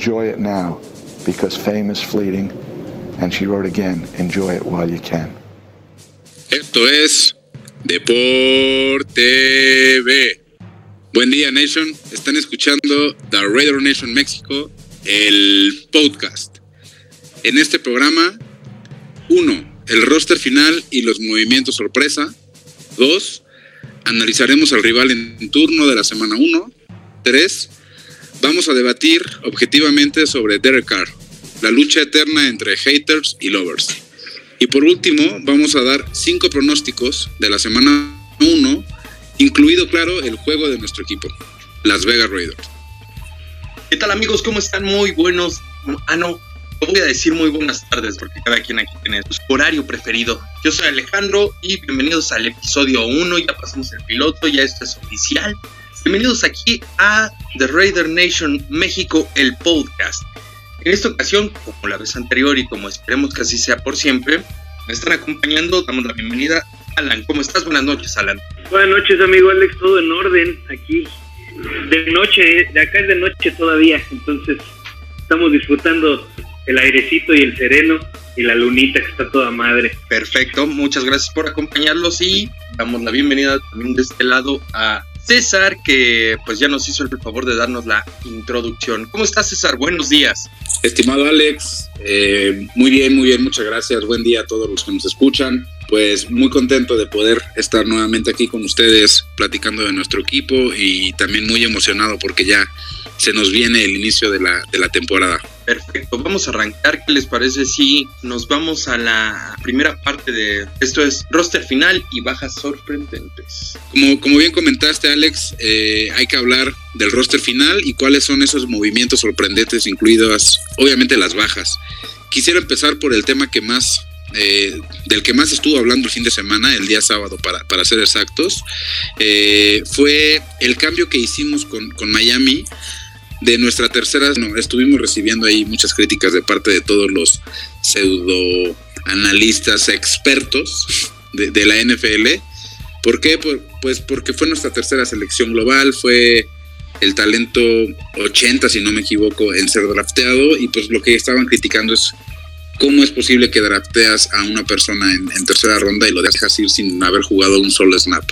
enjoy it now because fame is fleeting. And she wrote again, enjoy it while you can. Esto es Deporte B. Buen día, Nation. Están escuchando The Raider Nation México, el podcast. En este programa, uno, el roster final y los movimientos sorpresa. Dos, analizaremos al rival en turno de la semana 1. Tres, vamos a debatir objetivamente sobre Derek Carr, la lucha eterna entre haters y lovers. Y por último, vamos a dar cinco pronósticos de la semana 1, incluido, claro, el juego de nuestro equipo, Las Vegas Raiders. ¿Qué tal amigos? ¿Cómo están? Muy buenos. Ah, no, voy a decir muy buenas tardes porque cada quien aquí tiene su horario preferido. Yo soy Alejandro y bienvenidos al episodio 1. Ya pasamos el piloto, ya esto es oficial. Bienvenidos aquí a The Raider Nation México, el podcast. En esta ocasión, como la vez anterior y como esperemos que así sea por siempre, me están acompañando. Damos la bienvenida a Alan. ¿Cómo estás? Buenas noches, Alan. Buenas noches, amigo Alex. Todo en orden aquí. De noche, de acá es de noche todavía. Entonces, estamos disfrutando el airecito y el sereno y la lunita que está toda madre. Perfecto, muchas gracias por acompañarlos y damos la bienvenida también de este lado a César, que pues ya nos hizo el favor de darnos la introducción. ¿Cómo estás, César? Buenos días. Estimado Alex, eh, muy bien, muy bien, muchas gracias. Buen día a todos los que nos escuchan. Pues muy contento de poder estar nuevamente aquí con ustedes platicando de nuestro equipo y también muy emocionado porque ya se nos viene el inicio de la, de la temporada. Perfecto, vamos a arrancar. ¿Qué les parece si nos vamos a la primera parte de esto es roster final y bajas sorprendentes? Como, como bien comentaste, Alex, eh, hay que hablar del roster final y cuáles son esos movimientos sorprendentes, incluidas obviamente las bajas. Quisiera empezar por el tema que más eh, del que más estuvo hablando el fin de semana, el día sábado para, para ser exactos, eh, fue el cambio que hicimos con, con Miami de nuestra tercera, no, estuvimos recibiendo ahí muchas críticas de parte de todos los pseudo analistas expertos de, la NFL. ¿Por qué? Pues porque fue nuestra tercera selección global, fue el talento 80, si no me equivoco, en ser drafteado, y pues lo que estaban criticando es cómo es posible que drafteas a una persona en, tercera ronda y lo dejas ir sin haber jugado un solo snap.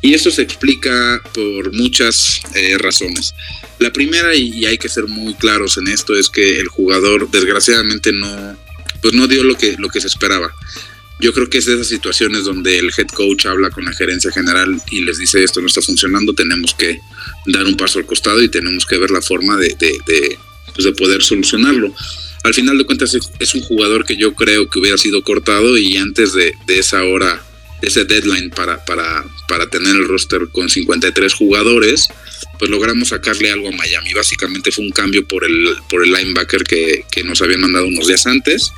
Y eso se explica por muchas eh, razones. La primera, y, hay que ser muy claros en esto, es que el jugador desgraciadamente no, pues no dio lo que, lo que se esperaba. Yo creo que es de esas situaciones donde el head coach habla con la gerencia general y les dice esto no está funcionando, tenemos que dar un paso al costado y tenemos que ver la forma de, de, de, pues de poder solucionarlo al final de cuentas es un jugador que yo creo que hubiera sido cortado y antes de, de esa hora, ese deadline para, para, para, tener el roster con 53 jugadores, pues logramos sacarle algo a Miami. Básicamente fue un cambio por el, por el linebacker que, que nos habían mandado unos días antes.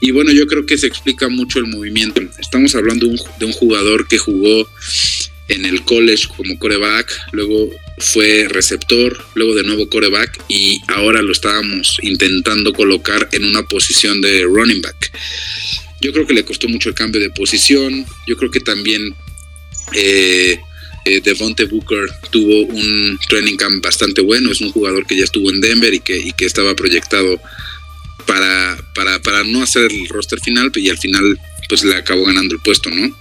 Y bueno, yo creo que se explica mucho el movimiento. Estamos hablando de un, de un jugador que jugó en el college como coreback, luego fue receptor, luego de nuevo coreback y ahora lo estábamos intentando colocar en una posición de running back. Yo creo que le costó mucho el cambio de posición, yo creo que también eh, eh, Devonte Booker tuvo un training camp bastante bueno, es un jugador que ya estuvo en Denver y que, que estaba proyectado para, para, para no hacer el roster final y al final pues le acabó ganando el puesto, ¿no?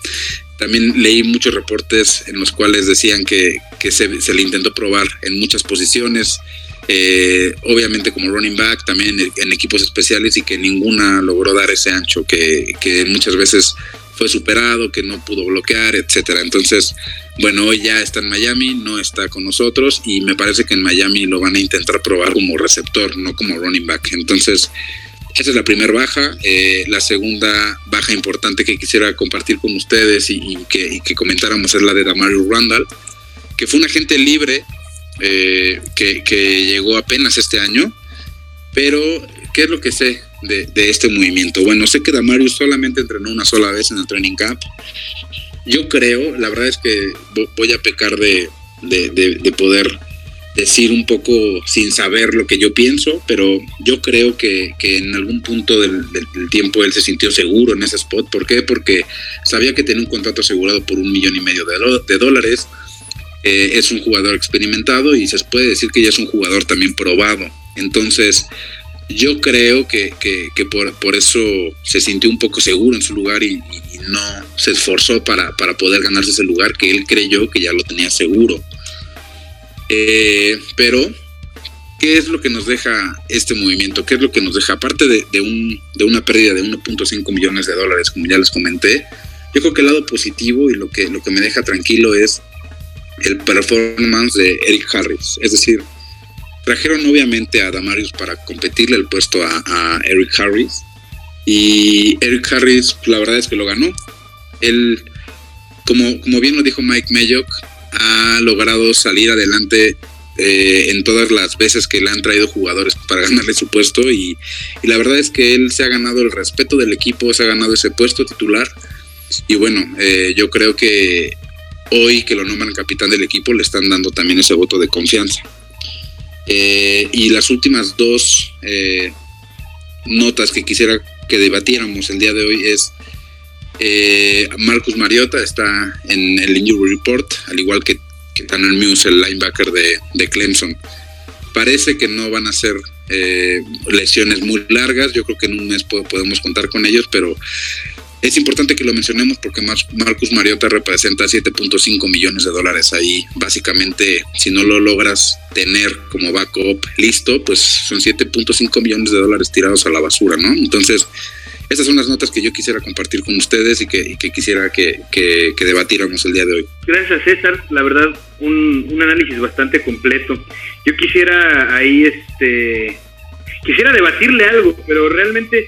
También leí muchos reportes en los cuales decían que, que se, se, le intentó probar en muchas posiciones, eh, obviamente como running back, también en, en, equipos especiales y que ninguna logró dar ese ancho, que, que muchas veces fue superado, que no pudo bloquear, etcétera. Entonces, bueno, hoy ya está en Miami, no está con nosotros y me parece que en Miami lo van a intentar probar como receptor, no como running back. Entonces, esa es la primera baja. Eh, la segunda baja importante que quisiera compartir con ustedes y, que, y, comentáramos es la de Damario Randall, que fue un agente libre eh, que, llegó apenas este año. Pero, ¿qué es lo que sé de, este movimiento? Bueno, sé que Damario solamente entrenó una sola vez en el training camp. Yo creo, la verdad es que voy a pecar de, de poder decir un poco sin saber lo que yo pienso, pero yo creo que, que en algún punto del, tiempo él se sintió seguro en ese spot. ¿Por qué? Porque sabía que tenía un contrato asegurado por un millón y medio de, dólares. Eh, es un jugador experimentado y se puede decir que ya es un jugador también probado Entonces, yo creo que, por, eso se sintió un poco seguro en su lugar y, no se esforzó para, para, poder ganarse ese lugar que él creyó que ya lo tenía seguro. Eh, pero, ¿qué es lo que nos deja este movimiento? ¿Qué es lo que nos deja? Aparte de, un, de una pérdida de 1.5 millones de dólares, como ya les comenté, yo creo que el lado positivo y lo que, lo que me deja tranquilo es el performance de Eric Harris. Es decir, trajeron obviamente a Damarius para competirle el puesto a, Eric Harris. Y Eric Harris, la verdad es que lo ganó. Él, como, como bien lo dijo Mike Mayock, ha logrado salir adelante eh, en todas las veces que le han traído jugadores para ganarle su puesto. Y, la verdad es que él se ha ganado el respeto del equipo, se ha ganado ese puesto titular. Y bueno, eh, yo creo que hoy que lo nombran capitán del equipo le están dando también ese voto de confianza. Eh, y las últimas dos notas que quisiera que debatiéramos el día de hoy es eh, Marcus Mariota está en el injury report, al igual que, que Tanner Muse, el linebacker de, Clemson. Parece que no van a ser lesiones muy largas, yo creo que en un mes podemos contar con ellos, pero es importante que lo mencionemos porque Marcus Mariota representa 7.5 millones de dólares ahí. Básicamente, si no lo logras tener como backup listo, pues son 7.5 millones de dólares tirados a la basura, ¿no? Entonces, esas son las notas que yo quisiera compartir con ustedes y que, quisiera que, debatiéramos el día de hoy. Gracias, César. La verdad, un, análisis bastante completo. Yo quisiera ahí, este, quisiera debatirle algo, pero realmente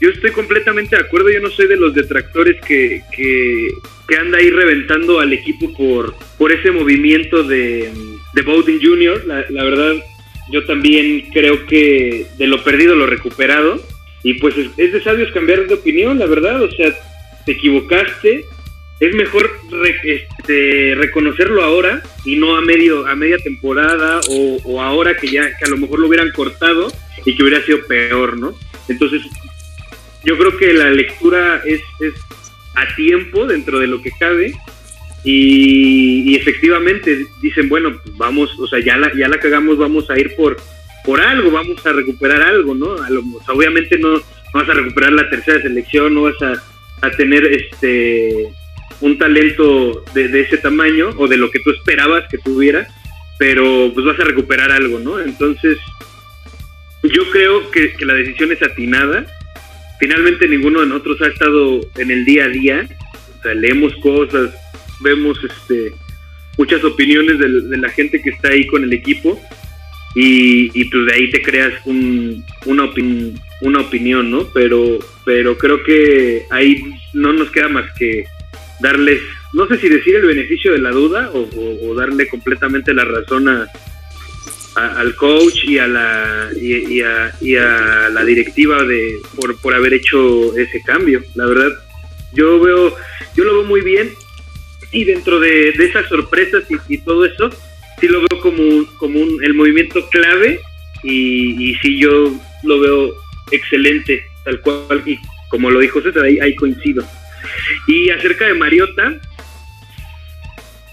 yo estoy completamente de acuerdo, yo no soy de los detractores que, que, anda ahí reventando al equipo por, por ese movimiento de, de Bowden Jr. La, la, verdad, yo también creo que de lo perdido lo recuperado. Y pues es, de sabios cambiar de opinión, la verdad. O sea, te equivocaste. Es mejor este, reconocerlo ahora y no a medio a media temporada o, ahora que ya que a lo mejor lo hubieran cortado y que hubiera sido peor, ¿no? Entonces yo creo que la lectura es, es a tiempo dentro de lo que cabe y, efectivamente dicen, bueno, pues vamos, o sea, ya la, ya la cagamos, vamos a ir por, por algo, vamos a recuperar algo, ¿no? obviamente no, vas a recuperar la tercera selección, no vas a, tener este un talento de, ese tamaño o de lo que tú esperabas que tuviera, pero pues vas a recuperar algo, ¿no? Entonces, yo creo que, que la decisión es atinada finalmente ninguno de nosotros ha estado en el día a día, o sea, leemos cosas, vemos este muchas opiniones de, la gente que está ahí con el equipo y, y pues de ahí te creas un, una, una opinión, ¿no? Pero, pero creo que ahí no nos queda más que darles, no sé si decir el beneficio de la duda o darle completamente la razón a, al coach y a la y, a, la directiva de por, por haber hecho ese cambio la verdad yo veo yo lo veo muy bien y dentro de, esas sorpresas y, todo eso sí lo veo como como el movimiento clave y, y sí yo lo veo excelente tal cual y como lo dijo César ahí, ahí coincido y acerca de Mariota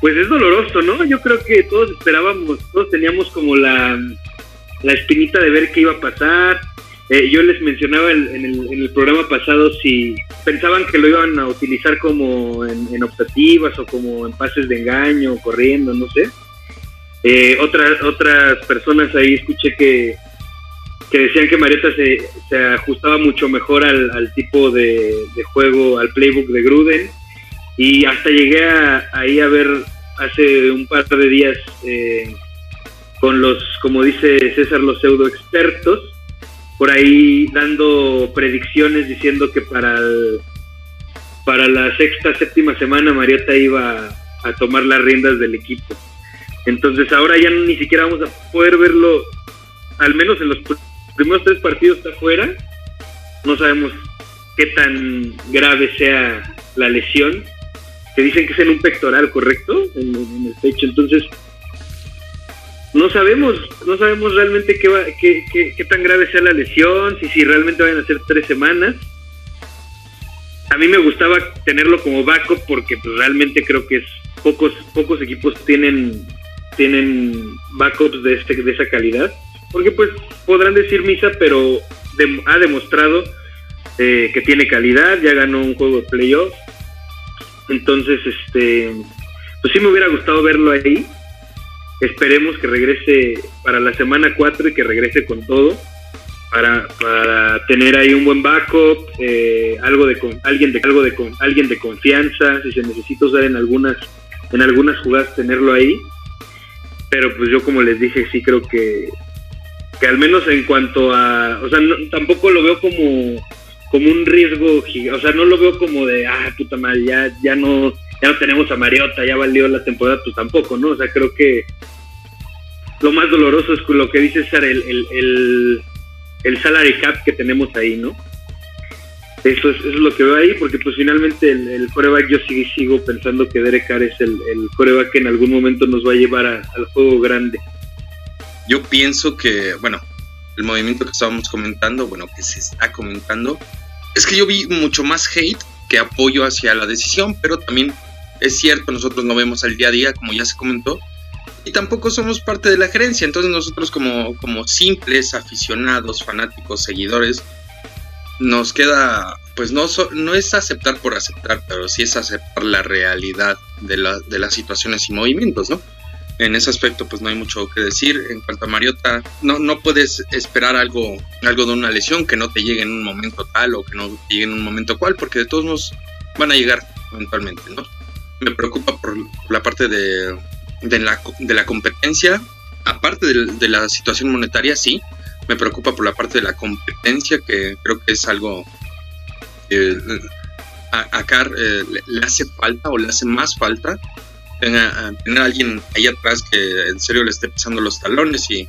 pues es doloroso, ¿no? Yo creo que todos esperábamos, todos teníamos como la, la espinita de ver qué iba a pasar. Eh, yo les mencionaba en, el, programa pasado si pensaban que lo iban a utilizar como en, optativas o como en pases de engaño, corriendo, no sé. Eh, otras, otras personas ahí escuché que, que decían que Marietta se, se ajustaba mucho mejor al, tipo de, de, juego, al playbook de Gruden. Y hasta llegué a, ahí a ver hace un par de días eh, con los, como dice César, los pseudo expertos, por ahí dando predicciones diciendo que para, para la sexta, séptima semana Mariota iba a tomar las riendas del equipo. Entonces ahora ya ni siquiera vamos a poder verlo, al menos en los primeros tres partidos está fuera. No sabemos qué tan grave sea la lesión que dicen que es en un pectoral, ¿correcto? En, el pecho. Entonces, no sabemos, no sabemos realmente qué, va, qué, qué, tan grave sea la lesión, si, si realmente van a ser tres semanas. A mí me gustaba tenerlo como backup porque pues, realmente creo que es pocos pocos equipos tienen tienen backups de este de esa calidad porque pues podrán decir misa, pero ha demostrado eh, que tiene calidad, ya ganó un juego de playoff. Entonces, este, pues sí me hubiera gustado verlo ahí. Esperemos que regrese para la semana 4 y que regrese con todo. Para, para tener ahí un buen backup, eh, algo de con, alguien de algo de con, alguien de confianza, si se necesita usar en algunas en algunas jugadas tenerlo ahí. Pero pues yo como les dije, sí creo que que al menos en cuanto a, o sea, tampoco lo veo como como un riesgo, o sea, no lo veo como de, ah, puta madre, ya, ya no, ya no tenemos a Mariota, ya valió la temporada, pues tampoco, ¿no? O sea, creo que lo más doloroso es lo que dice César, el, el, el, salary cap que tenemos ahí, ¿no? Eso es, eso es, lo que veo ahí, porque pues finalmente el, el coreback yo sigo, sigo pensando que Derek Carr es el, el coreback que en algún momento nos va a llevar al juego grande. Yo pienso que, bueno, el movimiento que estábamos comentando, bueno, que se está comentando, es que yo vi mucho más hate que apoyo hacia la decisión, pero también es cierto, nosotros no vemos el día a día, como ya se comentó, y tampoco somos parte de la gerencia, entonces nosotros como, como simples aficionados, fanáticos, seguidores, nos queda, pues no, no es aceptar por aceptar, pero sí es aceptar la realidad de, la, de las situaciones y movimientos, ¿no? en ese aspecto pues no hay mucho que decir. En cuanto a Mariota, no, no puedes esperar algo, algo de una lesión que no te llegue en un momento tal o que no te llegue en un momento cual, porque de todos modos van a llegar eventualmente, ¿no? Me preocupa por la parte de, de, la, de la competencia, aparte de, la situación monetaria, sí, me preocupa por la parte de la competencia, que creo que es algo que a, Car eh, le hace falta o le hace más falta tenga, tener a alguien ahí atrás que en serio le esté pisando los talones y,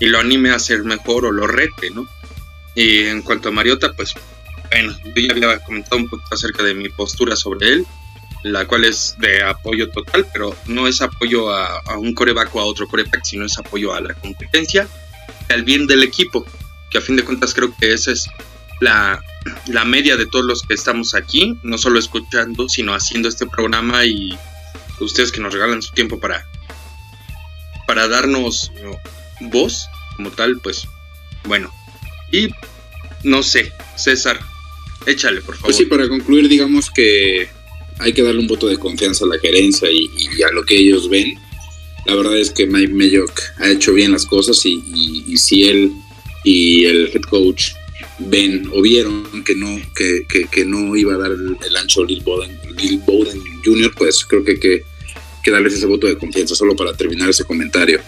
y lo anime a ser mejor o lo rete, ¿no? Y en cuanto a Mariota, pues bueno, yo ya había comentado un poquito acerca de mi postura sobre él, la cual es de apoyo total, pero no es apoyo a, un coreback o a otro coreback, sino es apoyo a la competencia, al bien del equipo, que a fin de cuentas creo que esa es la, la media de todos los que estamos aquí, no solo escuchando, sino haciendo este programa y ustedes que nos regalan su tiempo para, para darnos voz como tal, pues bueno. Y no sé, César, échale, por favor. Pues sí, para concluir, digamos que hay que darle un voto de confianza a la gerencia y, a lo que ellos ven. La verdad es que Mike Mayock ha hecho bien las cosas y, y si él y el head coach ven o vieron que no, que, que, no iba a dar el, ancho Lil Bowden, Lil Bowden Jr., pues creo que que, que, darles ese voto de confianza, solo para terminar ese comentario.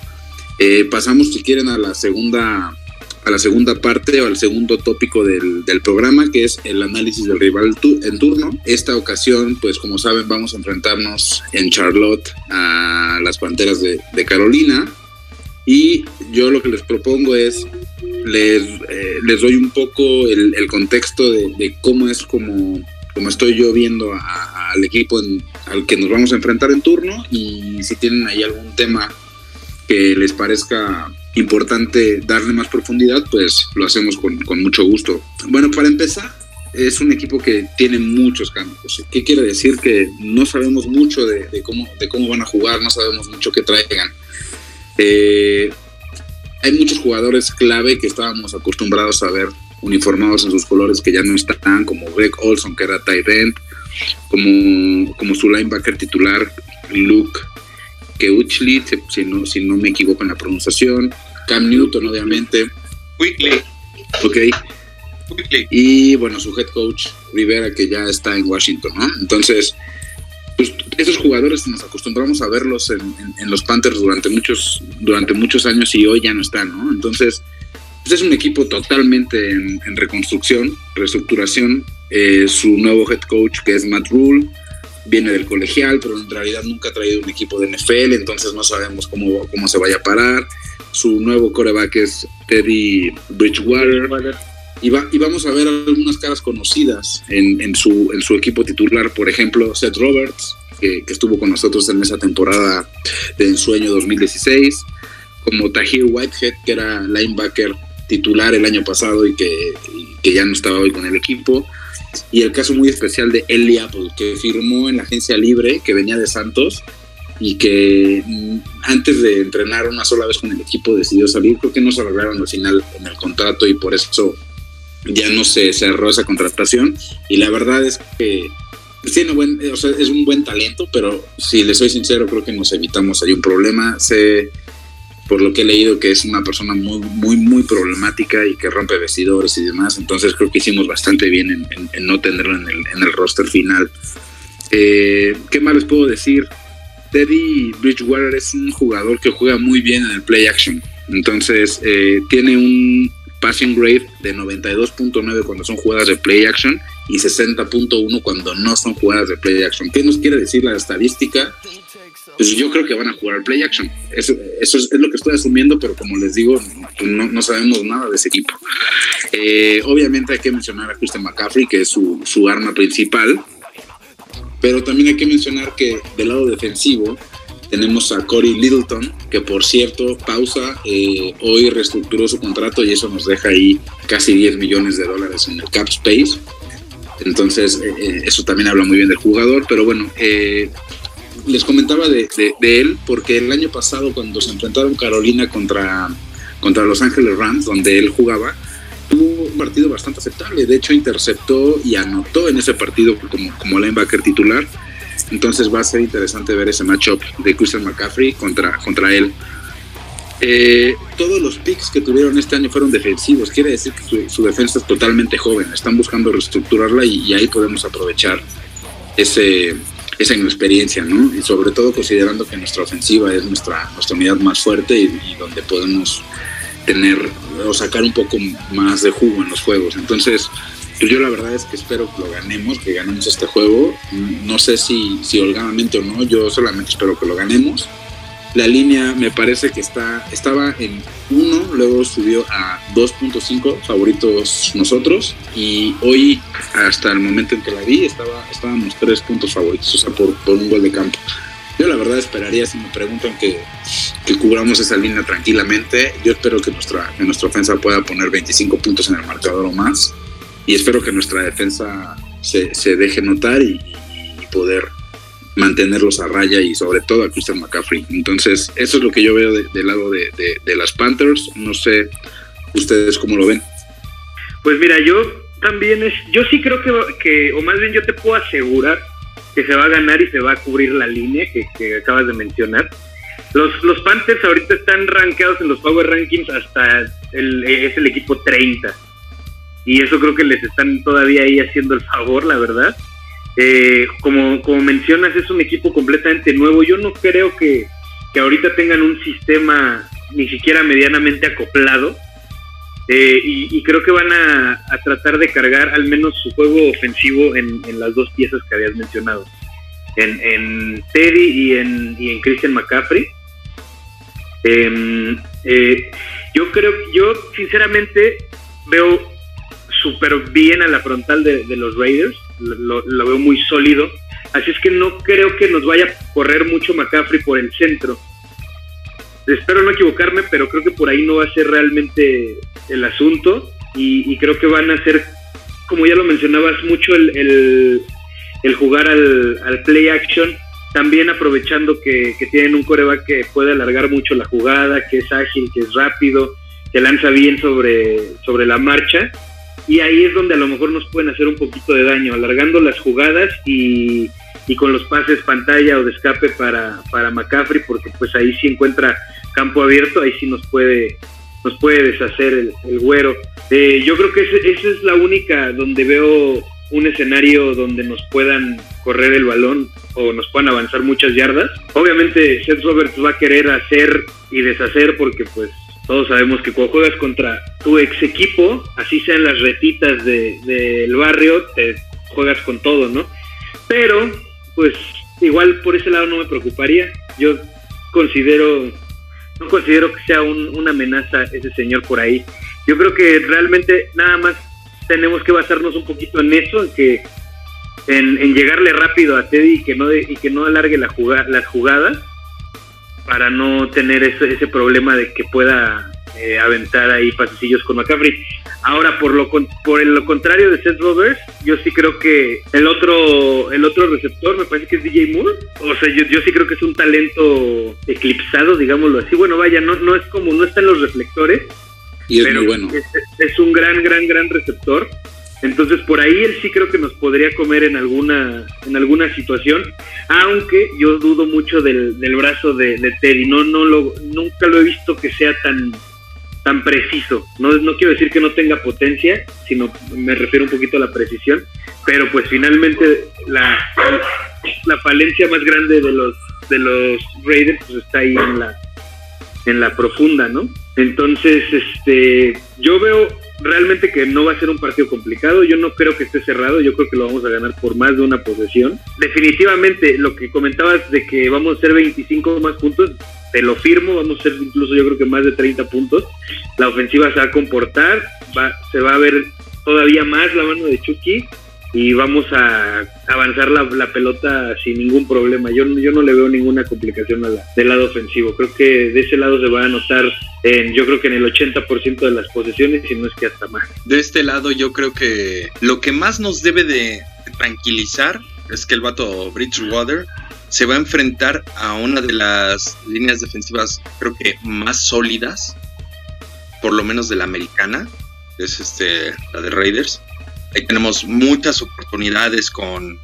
Eh, pasamos, si quieren, a la segunda a la segunda parte o al segundo tópico del, del programa, que es el análisis del rival en turno. Esta ocasión, pues como saben, vamos a enfrentarnos en Charlotte a las Panteras de, Carolina. Y yo lo que les propongo es les, eh, les doy un poco el, contexto de, cómo es como, como estoy yo viendo al equipo al que nos vamos a enfrentar en turno y si tienen ahí algún tema que les parezca importante darle más profundidad, pues lo hacemos con, mucho gusto. Bueno, para empezar, es un equipo que tiene muchos cambios. ¿Qué quiere decir? Que no sabemos mucho de, cómo, de cómo van a jugar, no sabemos mucho qué traigan. Eh, hay muchos jugadores clave que estábamos acostumbrados a ver uniformados en sus colores que ya no están, como Greg Olson, que era tight end, como, como su linebacker titular, Luke Keuchli, si no, si no me equivoco en la pronunciación, Cam Newton, obviamente. Quickly. Ok. Y bueno, su head coach, Rivera, que ya está en Washington, ¿no? Entonces, pues, esos jugadores nos acostumbramos a verlos en, los Panthers durante muchos, durante muchos años y hoy ya no están, ¿no? Entonces, pues es un equipo totalmente en, reconstrucción, reestructuración. Eh, su nuevo head coach, que es Matt Rule, viene del colegial, pero en realidad nunca ha traído un equipo de NFL, entonces no sabemos cómo, cómo se vaya a parar. Su nuevo coreback es Teddy Bridgewater. Y, va, y, vamos a ver algunas caras conocidas en, en, su, en su equipo titular, por ejemplo, Seth Roberts, que, estuvo con nosotros en esa temporada de Ensueño 2016, como Tahir Whitehead, que era linebacker titular el año pasado y que, que ya no estaba hoy con el equipo, y el caso muy especial de Eli Apple, que firmó en la agencia libre, que venía de Santos, y que mm, antes de entrenar una sola vez con el equipo decidió salir. Creo que no se lograron al final en el contrato y por eso ya no se cerró esa contratación. Y la verdad es que tiene buen, o sea, es un buen talento, pero si le soy sincero, creo que nos evitamos ahí un problema. Sé, por lo que he leído, que es una persona muy, muy, muy problemática y que rompe vestidores y demás. Entonces creo que hicimos bastante bien en, no tenerlo en el, en el roster final. Eh, ¿Qué más les puedo decir? Teddy Bridgewater es un jugador que juega muy bien en el play action. Entonces, eh, tiene un passing grade de 92.9 cuando son jugadas de play action y 60.1 cuando no son jugadas de play action. ¿Qué nos quiere decir la estadística? Pues yo creo que van a jugar play action. Eso, es, lo que estoy asumiendo, pero como les digo, no, sabemos nada de ese equipo. Eh, obviamente hay que mencionar a Christian McCaffrey, que es su, su arma principal, pero también hay que mencionar que del lado defensivo tenemos a Corey Littleton, que por cierto, pausa, eh, hoy reestructuró su contrato y eso nos deja ahí casi 10 millones de dólares en el cap space. Entonces, eh, eh, eso también habla muy bien del jugador, pero bueno, les comentaba de, él porque el año pasado cuando se enfrentaron Carolina contra, contra Los Ángeles Rams, donde él jugaba, tuvo un partido bastante aceptable. De hecho, interceptó y anotó en ese partido como, como linebacker titular. Entonces va a ser interesante ver ese matchup de Christian McCaffrey contra, contra él. Eh, todos los picks que tuvieron este año fueron defensivos, quiere decir que su, defensa es totalmente joven, están buscando reestructurarla y, ahí podemos aprovechar ese, esa inexperiencia, ¿no? Y sobre todo considerando que nuestra ofensiva es nuestra, nuestra unidad más fuerte y, y donde podemos tener o sacar un poco más de jugo en los juegos. Entonces, yo la verdad es que espero que lo ganemos, que ganemos este juego. No sé si, si holgadamente o no, yo solamente espero que lo ganemos. La línea me parece que está, estaba en 1, luego subió a 2.5 favoritos nosotros y hoy hasta el momento en que la vi estaba, estábamos 3 puntos favoritos, o sea, por, un gol de campo. Yo la verdad esperaría, si me preguntan, que, que cubramos esa línea tranquilamente. Yo espero que nuestra, que nuestra ofensa pueda poner 25 puntos en el marcador o más. Y espero que nuestra defensa se deje notar y, poder mantenerlos a raya y sobre todo a Christian McCaffrey. Entonces, eso es lo que yo veo del lado de, de, las Panthers. No sé ustedes cómo lo ven. Pues mira, yo también es, yo sí creo que, que, o más bien yo te puedo asegurar que se va a ganar y se va a cubrir la línea que, acabas de mencionar. Los, los Panthers ahorita están rankeados en los Power Rankings hasta el, es el equipo 30. Y eso creo que les están todavía ahí haciendo el favor, la verdad. Eh, como, como mencionas, es un equipo completamente nuevo. Yo no creo que, que ahorita tengan un sistema ni siquiera medianamente acoplado eh, y, creo que van a, tratar de cargar al menos su juego ofensivo en, las dos piezas que habías mencionado, en, Teddy y en, y en Christian McCaffrey. Em, eh, yo creo, yo sinceramente veo súper bien a la frontal de, los Raiders, lo, veo muy sólido, así es que no creo que nos vaya a correr mucho McCaffrey por el centro. Espero no equivocarme, pero creo que por ahí no va a ser realmente el asunto. Y, creo que van a ser, como ya lo mencionabas, mucho el, jugar al, play action, también aprovechando que, tienen un coreback que puede alargar mucho la jugada, que es ágil, que es rápido, que lanza bien sobre, sobre la marcha. Y ahí es donde a lo mejor nos pueden hacer un poquito de daño, alargando las jugadas y, y con los pases pantalla o de escape para, para McCaffrey, porque pues ahí sí encuentra campo abierto, ahí sí nos puede, nos puede deshacer el, güero. Eh, yo creo que esa es la única donde veo un escenario donde nos puedan correr el balón o nos puedan avanzar muchas yardas. Obviamente Seth Roberts va a querer hacer y deshacer porque pues todos sabemos que cuando juegas contra tu ex equipo, así sean las retitas del de, barrio, te juegas con todo, ¿no? Pero pues igual por ese lado no me preocuparía. Yo considero no considero que sea una amenaza ese señor por ahí. Yo creo que realmente nada más tenemos que basarnos un poquito en eso, en que en, llegarle rápido a Teddy y que no y que no alargue la jugada, las jugadas para no tener ese, ese problema de que pueda eh, aventar ahí pasecillos con McCaffrey. Ahora, por lo, por lo contrario de Seth Roberts, yo sí creo que el otro, el otro receptor me parece que es DJ Moore. O sea, yo, yo sí creo que es un talento eclipsado, digámoslo así. Bueno, vaya, no, no es como, no está en los reflectores. Y es muy bueno. es un gran, gran, gran receptor. Entonces por ahí él sí creo que nos podría comer en alguna, en alguna situación, aunque yo dudo mucho del, del brazo de, Teddy, no, no lo, nunca lo he visto que sea tan, tan preciso. No, no quiero decir que no tenga potencia, sino me refiero un poquito a la precisión, pero pues finalmente la, la falencia más grande de los de los Raiders pues está ahí en la en la profunda, ¿no? Entonces, este, yo veo realmente que no va a ser un partido complicado. Yo no creo que esté cerrado. Yo creo que lo vamos a ganar por más de una posesión. Definitivamente, lo que comentabas de que vamos a hacer 25 más puntos, te lo firmo. Vamos a ser incluso, yo creo que más de 30 puntos. La ofensiva se va a comportar. Va, se va a ver todavía más la mano de Chucky y vamos a avanzar la, pelota sin ningún problema. Yo, yo no le veo ninguna complicación a la, del lado ofensivo. Creo que de ese lado se va a notar, en, yo creo que en el 80% de las posesiones, si no es que hasta más. De este lado yo creo que lo que más nos debe de tranquilizar es que el vato Bridgewater se va a enfrentar a una de las líneas defensivas creo que más sólidas, por lo menos de la americana, es este, la de Raiders Ahí tenemos muchas oportunidades con,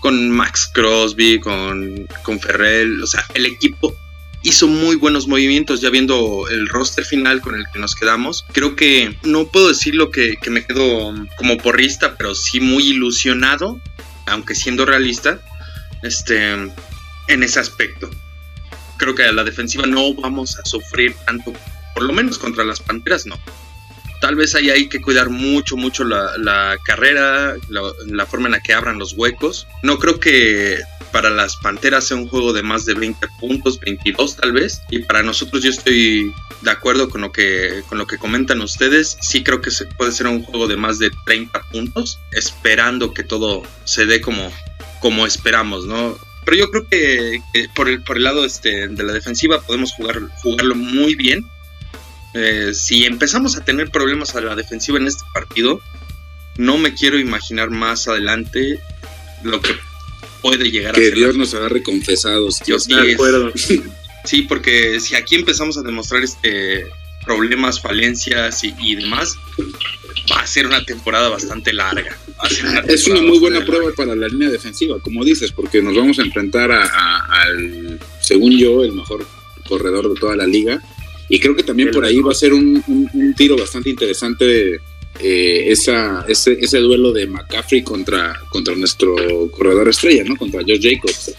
con Max Crosby, con, con Ferrell. O sea, el equipo hizo muy buenos movimientos ya viendo el roster final con el que nos quedamos. Creo que no puedo decir lo que, que me quedo como porrista, pero sí muy ilusionado, aunque siendo realista, este, en ese aspecto. Creo que a la defensiva no vamos a sufrir tanto, por lo menos contra las Panteras no tal vez ahí hay que cuidar mucho, mucho la, carrera, la, forma en la que abran los huecos. No creo que para las Panteras sea un juego de más de 20 puntos, 22 tal vez. Y para nosotros yo estoy de acuerdo con lo que, con lo que comentan ustedes. Sí creo que puede ser un juego de más de 30 puntos, esperando que todo se dé como, como esperamos, ¿no? Pero yo creo que, por, el, por el lado este, de la defensiva podemos jugar, jugarlo muy bien eh, si empezamos a tener problemas a la defensiva en este partido, no me quiero imaginar más adelante lo que puede llegar a ser. Que Dios nos agarre confesados. Yo sí, de acuerdo. sí, porque si aquí empezamos a demostrar este problemas, falencias y, demás, va a ser una temporada bastante larga. es una muy buena prueba para la línea defensiva, como dices, porque nos vamos a enfrentar al, según yo, el mejor corredor de toda la liga y creo que también por ahí va a ser un, tiro bastante interesante eh, esa, ese, ese, duelo de McCaffrey contra, contra nuestro corredor estrella, ¿no? Contra Josh Jacobs.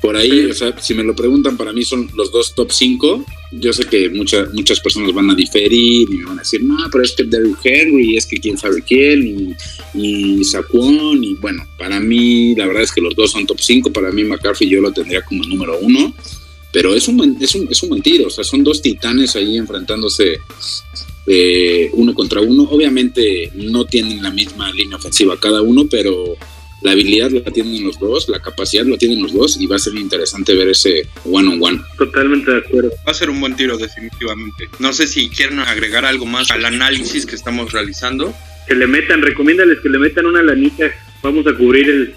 Por ahí, o sea, si me lo preguntan, para mí son los dos top 5. Yo sé que muchas muchas personas van a diferir y me van a decir, no, pero es que Derrick Henry, es que quién sabe quién, y, y Saquon, y bueno, para mí la verdad es que los dos son top 5. Para mí McCaffrey yo lo tendría como número uno pero es un, es un, es un buen tiro, o sea, son dos titanes ahí enfrentándose eh, uno contra uno. Obviamente no tienen la misma línea ofensiva cada uno, pero la habilidad la tienen los dos, la capacidad la tienen los dos y va a ser interesante ver ese one on one. Totalmente de acuerdo. Va a ser un buen tiro definitivamente. No sé si quieren agregar algo más al análisis que estamos realizando. Que le metan, recomiéndales que le metan una lanita. Vamos a cubrir el,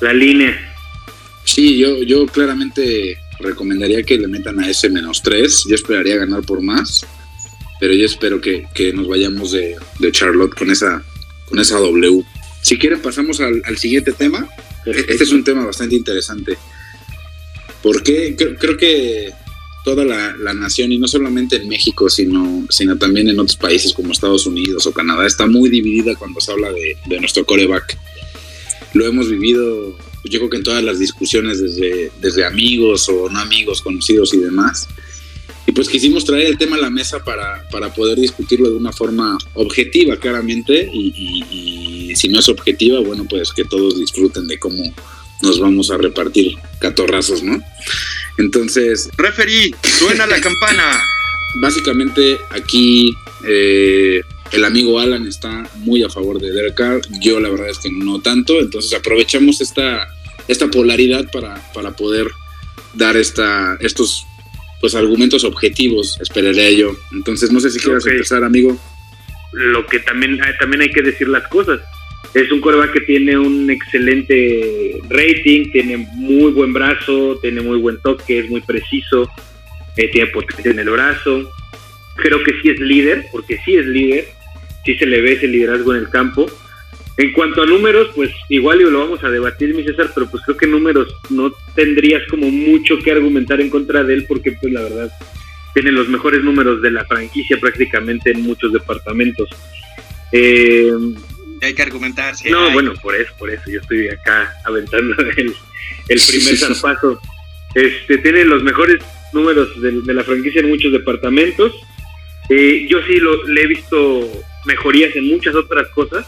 la línea. Sí, yo, yo claramente recomendaría que le metan a ese menos 3. Yo esperaría ganar por más, pero yo espero que, nos vayamos de, Charlotte con esa, con esa W. Si quieren, pasamos al, siguiente tema. Este es un tema bastante interesante. Porque creo, que toda la, nación, y no solamente en México, sino, sino también en otros países como Estados Unidos o Canadá, está muy dividida cuando se habla de, de nuestro coreback. Lo hemos vivido yo creo que en todas las discusiones desde, desde amigos o no amigos, conocidos y demás. Y pues quisimos traer el tema a la mesa para, para poder discutirlo de una forma objetiva, claramente, y, si no es objetiva, bueno, pues que todos disfruten de cómo nos vamos a repartir catorrazos, ¿no? Entonces... Referí, suena la campana. Básicamente aquí eh, el amigo Alan está muy a favor de Derek Carr, yo la verdad es que no tanto, entonces aprovechamos esta, esta polaridad para, para poder dar esta, estos pues argumentos objetivos, esperaría yo. Entonces, no sé si quieras empezar, amigo. Lo que también, ah, también hay que decir las cosas. Es un coreback que tiene un excelente rating, tiene muy buen brazo, tiene muy buen toque, es muy preciso, eh, tiene potencia en el brazo. Creo que sí es líder, porque sí es líder, sí se le ve ese liderazgo en el campo. En cuanto a números, pues igual y lo vamos a debatir, mi César, pero pues creo que números no tendrías como mucho que argumentar en contra de él, porque pues la verdad tiene los mejores números de la franquicia prácticamente en muchos departamentos. Eh, Hay que argumentar. sí, no, hay. bueno, por eso, por eso yo estoy acá aventando el, el primer zarpazo. Este, tiene los mejores números de, de la franquicia en muchos departamentos. Eh, yo sí lo, le he visto mejorías en muchas otras cosas.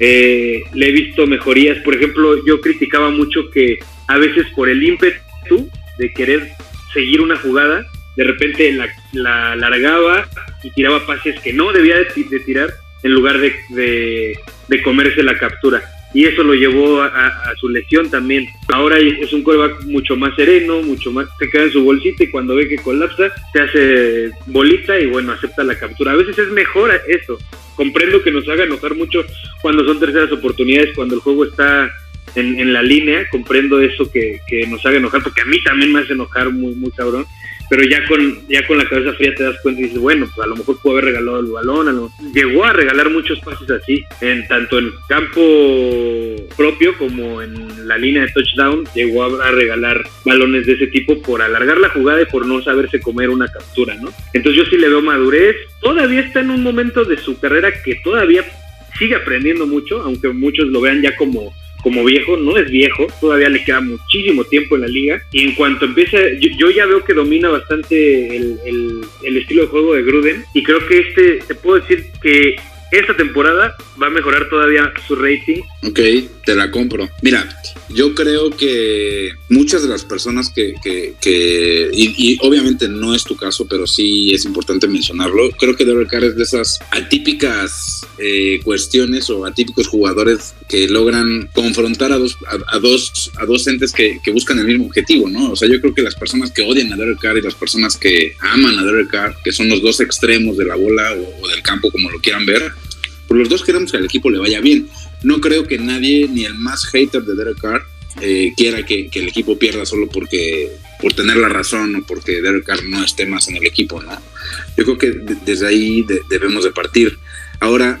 Eh, le he visto mejorías, por ejemplo, yo criticaba mucho que a veces por el ímpetu de querer seguir una jugada, de repente la, la alargaba y tiraba pases que no debía de, de tirar en lugar de- de comerse la captura. Y eso lo llevó a, a- su lesión también. Ahora es un coreback mucho más sereno, mucho más, se queda en su bolsita y cuando ve que colapsa, se hace bolita y bueno, acepta la captura. A veces es mejor eso. Comprendo que nos haga enojar mucho cuando son terceras oportunidades, cuando el juego está en, en la línea, comprendo eso que, que nos haga enojar, porque a mí también me hace enojar muy, muy cabrón pero ya con ya con la cabeza fría te das cuenta y dices, bueno, pues a lo mejor pudo haber regalado el balón, a lo- llegó a regalar muchos pases así, en tanto en campo propio como en la línea de touchdown, llegó a, a regalar balones de ese tipo por alargar la jugada y por no saberse comer una captura, ¿no? Entonces yo sí le veo madurez, todavía está en un momento de su carrera que todavía sigue aprendiendo mucho, aunque muchos lo vean ya como como viejo, no es viejo, todavía le queda muchísimo tiempo en la liga. Y en cuanto empiece, yo, yo ya veo que domina bastante el, el- el estilo de juego de Gruden. Y creo que este, te puedo decir que esta temporada va a mejorar todavía su rating. Ok, te la compro. Mira, yo creo que muchas de las personas que, que, que- y, y obviamente no es tu caso, pero sí es importante mencionarlo, creo que Derek Carr es de esas atípicas eh, cuestiones o atípicos jugadores que logran confrontar a dos, a, dos, a dos entes que, que buscan el mismo objetivo, ¿no? O sea, yo creo que las personas que odian a Derek Carr y las personas que aman a Derek Carr, que son los dos extremos de la bola o del campo, como lo quieran ver, pues los dos queremos que al equipo le vaya bien no creo que nadie, ni el más hater de Derek Carr, eh, quiera que, que el equipo pierda solo porque por tener la razón o porque Derek Carr no esté más en el equipo, ¿no? Yo creo que de- desde ahí de- debemos de partir. Ahora,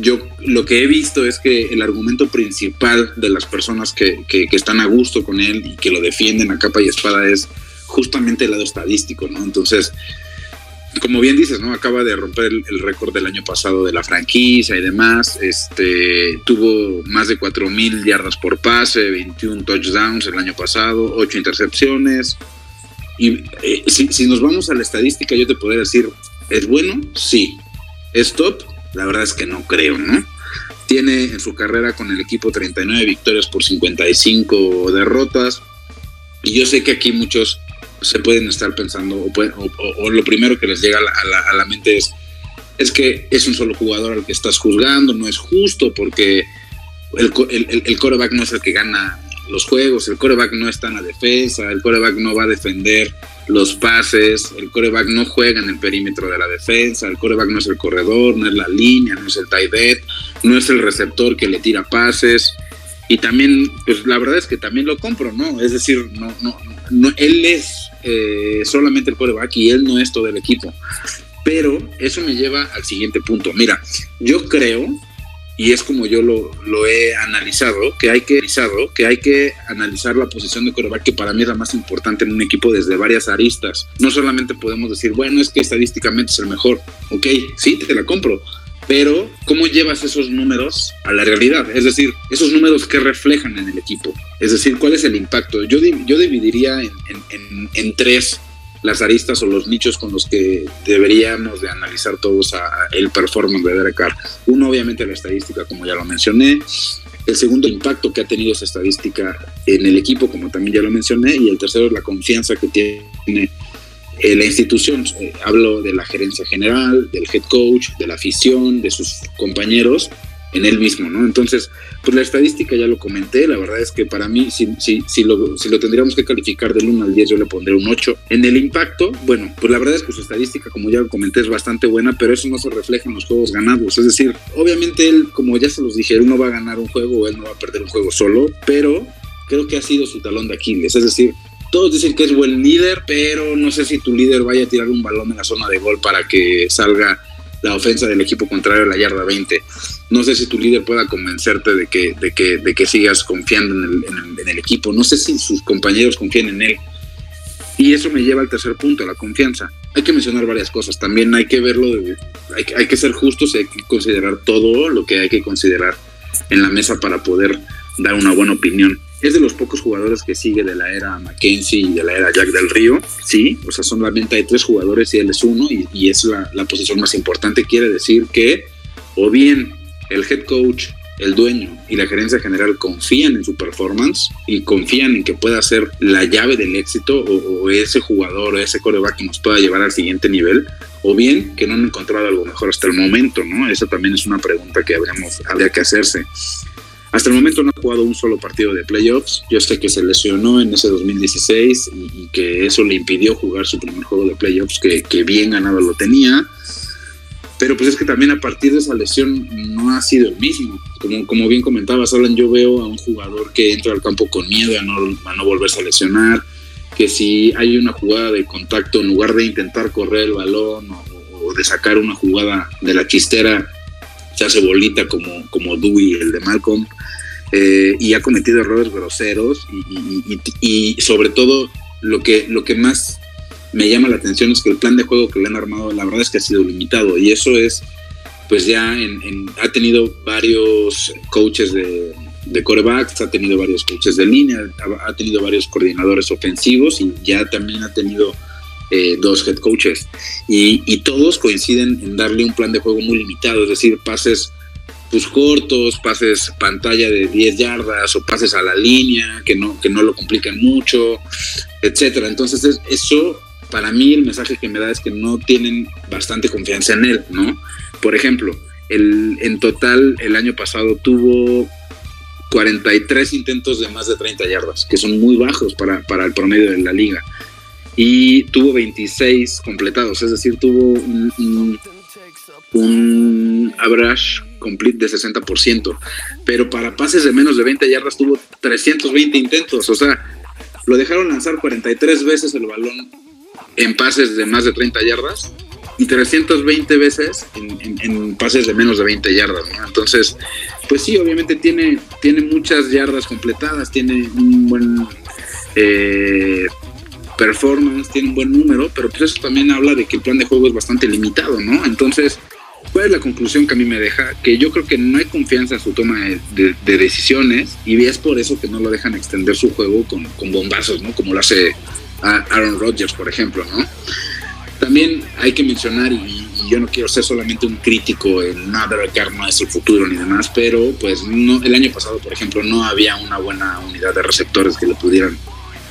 yo lo que he visto es que el argumento principal de las personas que, que- que están a gusto con él y que lo defienden a capa y espada es justamente el lado estadístico, ¿no? Entonces, como bien dices, ¿no? Acaba de romper el, récord del año pasado de la franquicia y demás. Este tuvo más de 4000 yardas por pase, 21 touchdowns el año pasado, 8 intercepciones. Y eh, si, si nos vamos a la estadística, yo te podría decir, ¿es bueno? Sí. ¿Es top? La verdad es que no creo, ¿no? Tiene en su carrera con el equipo 39 victorias por 55 derrotas. Y yo sé que aquí muchos se pueden estar pensando, o, lo primero que les llega a la, mente es, es que es un solo jugador al que estás juzgando, no es justo porque el, el, el- quarterback no es el que gana los juegos, el quarterback no está en la defensa, el quarterback no va a defender los pases, el quarterback no juega en el perímetro de la defensa, el quarterback no es el corredor, no es la línea, no es el tight no es el receptor que le tira pases. Y también, pues la verdad es que también lo compro, ¿no? Es decir, no, no, no él es eh, solamente el quarterback y él no es todo el equipo. Pero eso me lleva al siguiente punto. Mira, yo creo, y es como yo lo, he analizado, que hay que, analizado, que hay que analizar la posición de quarterback, que para mí es la más importante en un equipo desde varias aristas. No solamente podemos decir, bueno, es que estadísticamente es el mejor. Ok, sí, te la compro. Pero, ¿cómo llevas esos números a la realidad? Es decir, esos números que reflejan en el equipo. Es decir, ¿cuál es el impacto? Yo, yo dividiría en, en- tres las aristas o los nichos con los que deberíamos de analizar todos el performance de Derek Carr. Uno, obviamente, la estadística, como ya lo mencioné. El segundo, el impacto que ha tenido esa estadística en el equipo, como también ya lo mencioné. Y el tercero, la confianza que tiene eh, la institución. Eh, hablo de la gerencia general, del head coach, de la afición, de sus compañeros. en él mismo, ¿no? Entonces, pues la estadística ya lo comenté, la verdad es que para mí, si, si, si, lo, si lo tendríamos que calificar del 1 al 10, yo le pondré un 8. En el impacto, bueno, pues la verdad es que su estadística, como ya lo comenté, es bastante buena, pero eso no se refleja en los juegos ganados. Es decir, obviamente él, como ya se los dije, él no va a ganar un juego él no va a perder un juego solo, pero creo que ha sido su talón de Aquiles. Es decir, todos dicen que es buen líder, pero no sé si tu líder vaya a tirar un balón en la zona de gol para que salga la ofensa del equipo contrario a la yarda 20. No sé si tu líder pueda convencerte de que, de que, de que sigas confiando en el, equipo. No sé si sus compañeros confían en él. Y eso me lleva al tercer punto, la confianza. Hay que mencionar varias cosas. También hay que verlo, hay, hay que ser justos y hay que considerar todo lo que hay que considerar en la mesa para poder dar una buena opinión es de los pocos jugadores que sigue de la era Mackenzie y de la era Jack del Río, sí, o sea, solamente hay tres jugadores y él es uno y, es la, posición más importante, quiere decir que o bien el head coach, el dueño y la gerencia general confían en su performance y confían en que pueda ser la llave del éxito o, ese jugador o ese coreback que nos pueda llevar al siguiente nivel, o bien que no han encontrado algo mejor hasta el momento, ¿no? Esa también es una pregunta que habríamos, habría que hacerse. Hasta el momento no ha jugado un solo partido de playoffs. Yo sé que se lesionó en ese 2016 y, que eso le impidió jugar su primer juego de playoffs, que, bien ganado lo tenía. Pero pues es que también a partir de esa lesión no ha sido el mismo. Como, como bien comentabas, Alan, yo veo a un jugador que entra al campo con miedo a no, a no volverse a lesionar, que si hay una jugada de contacto, en lugar de intentar correr el balón o, o de sacar una jugada de la chistera, se hace bolita como, como Dewey, el de Malcolm. Eh, y ha cometido errores groseros y, sobre todo lo que, lo que más me llama la atención es que el plan de juego que le han armado la verdad es que ha sido limitado y eso es pues ya en, ha tenido varios coaches de, de corebacks, ha tenido varios coaches de línea, ha, tenido varios coordinadores ofensivos y ya también ha tenido eh, dos head coaches y, todos coinciden en darle un plan de juego muy limitado, es decir, pases pues cortos, pases pantalla de 10 yardas o pases a la línea que no, que no lo complican mucho, etcétera. Entonces eso para mí el mensaje que me da es que no tienen bastante confianza en él, ¿no? Por ejemplo, el, en total el año pasado tuvo 43 intentos de más de 30 yardas, que son muy bajos para, para el promedio de la liga. Y tuvo 26 completados, es decir, tuvo un, un, un average complete de 60%, pero para pases de menos de 20 yardas tuvo 320 intentos, o sea, lo dejaron lanzar 43 veces el balón en pases de más de 30 yardas y 320 veces en, pases de menos de 20 yardas, Entonces, pues sí, obviamente tiene, tiene muchas yardas completadas, tiene un buen eh, performance, tiene un buen número, pero pues eso también habla de que el plan de juego es bastante limitado, ¿no? Entonces, ¿Cuál es la conclusión que a mí me deja? Que yo creo que no hay confianza en su toma de, decisiones y es por eso que no lo dejan extender su juego con, bombazos, ¿no? Como lo hace Aaron Rodgers, por ejemplo, ¿no? También hay que mencionar, y, yo no quiero ser solamente un crítico en nada no es el futuro ni demás, pero pues no, el año pasado, por ejemplo, no había una buena unidad de receptores que le pudieran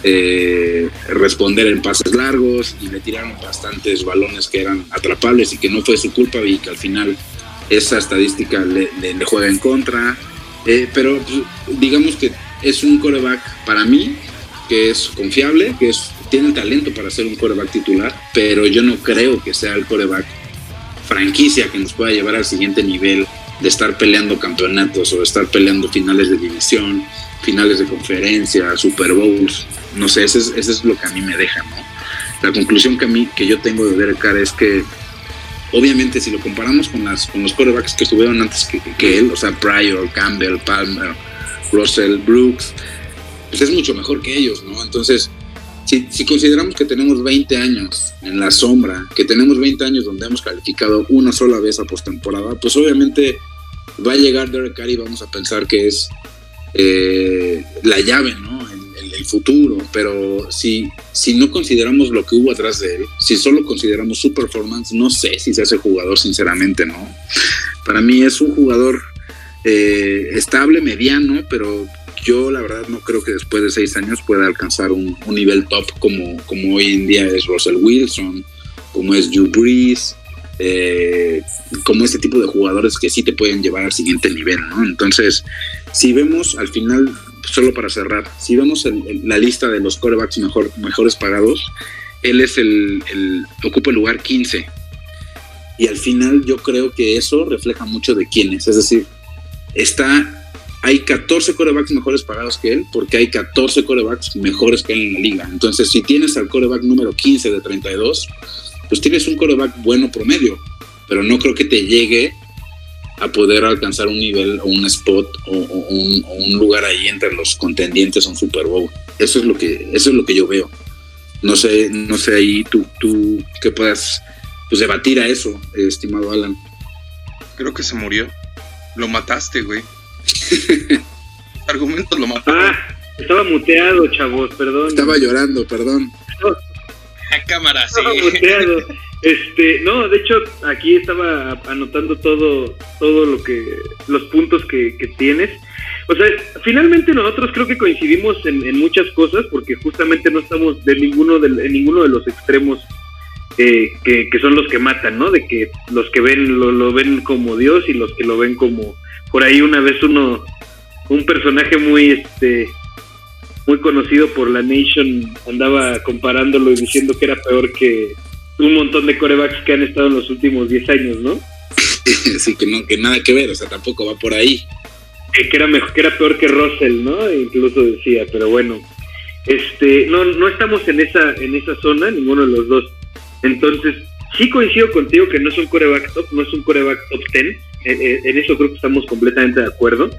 eh, responder en pases largos y le tiraron bastantes balones que eran atrapables y que no fue su culpa y que al final esa estadística le, juega en contra. Eh, pero pues, digamos que es un coreback para mí que es confiable, que es, tiene el talento para ser un coreback titular, pero yo no creo que sea el coreback franquicia que nos pueda llevar al siguiente nivel de estar peleando campeonatos o de estar peleando finales de división, finales de conferencia, Super Bowls no sé, eso es, lo que a mí me deja, ¿no? La conclusión que a mí, que yo tengo de Derek Carr es que obviamente si lo comparamos con, las, con los quarterbacks que estuvieron antes que, él, o sea, Pryor, Campbell, Palmer, Russell, Brooks, pues es mucho mejor que ellos, ¿no? Entonces, si, si, consideramos que tenemos 20 años en la sombra, que tenemos 20 años donde hemos calificado una sola vez a postemporada, pues obviamente va a llegar Derek Carr y vamos a pensar que es eh, la llave, ¿no? el futuro, pero si, si no consideramos lo que hubo atrás de él, si solo consideramos su performance, no sé si se hace jugador, sinceramente, ¿no? Para mí es un jugador eh, estable, mediano, pero yo la verdad no creo que después de seis años pueda alcanzar un, nivel top como, como hoy en día es Russell Wilson, como es Drew Brees, eh, como este tipo de jugadores que sí te pueden llevar al siguiente nivel, ¿no? Entonces, si vemos al final, solo para cerrar, si vemos la lista de los corebacks mejor, mejores pagados, él es el, el, ocupa el lugar 15. Y al final yo creo que eso refleja mucho de quién es. Es decir, está hay 14 corebacks mejores pagados que él porque hay 14 corebacks mejores que él en la liga. Entonces, si tienes al coreback número 15 de 32, pues tienes un coreback bueno promedio, pero no creo que te llegue a poder alcanzar un nivel o un spot o, un, lugar ahí entre los contendientes a un Super Bowl. Eso es lo que, eso es lo que yo veo. No sé, no sé ahí tú, tú que puedas pues debatir a eso, estimado Alan. Creo que se murió. Lo mataste, güey. Argumentos lo mataron. Ah, estaba muteado, chavos, perdón. Estaba llorando, perdón. A cámara, sí. Este, no, de hecho, aquí estaba anotando todo, todo lo que, los puntos que, tienes. O sea, finalmente nosotros creo que coincidimos en, muchas cosas porque justamente no estamos de ninguno de, en ninguno de los extremos eh, que, son los que matan, ¿no? De que los que ven lo, lo, ven como Dios y los que lo ven como por ahí una vez uno un personaje muy este muy conocido por la Nation andaba comparándolo y diciendo que era peor que un montón de corebacks que han estado en los últimos 10 años, ¿no? sí, que no, que nada que ver, o sea, tampoco va por ahí. Que, era mejor, que era peor que Russell, ¿no? E incluso decía, pero bueno, este, no, no estamos en esa, en esa zona, ninguno de los dos. Entonces, sí coincido contigo que no es un coreback top, no es un coreback top 10, eh, eh, en eso creo que estamos completamente de acuerdo.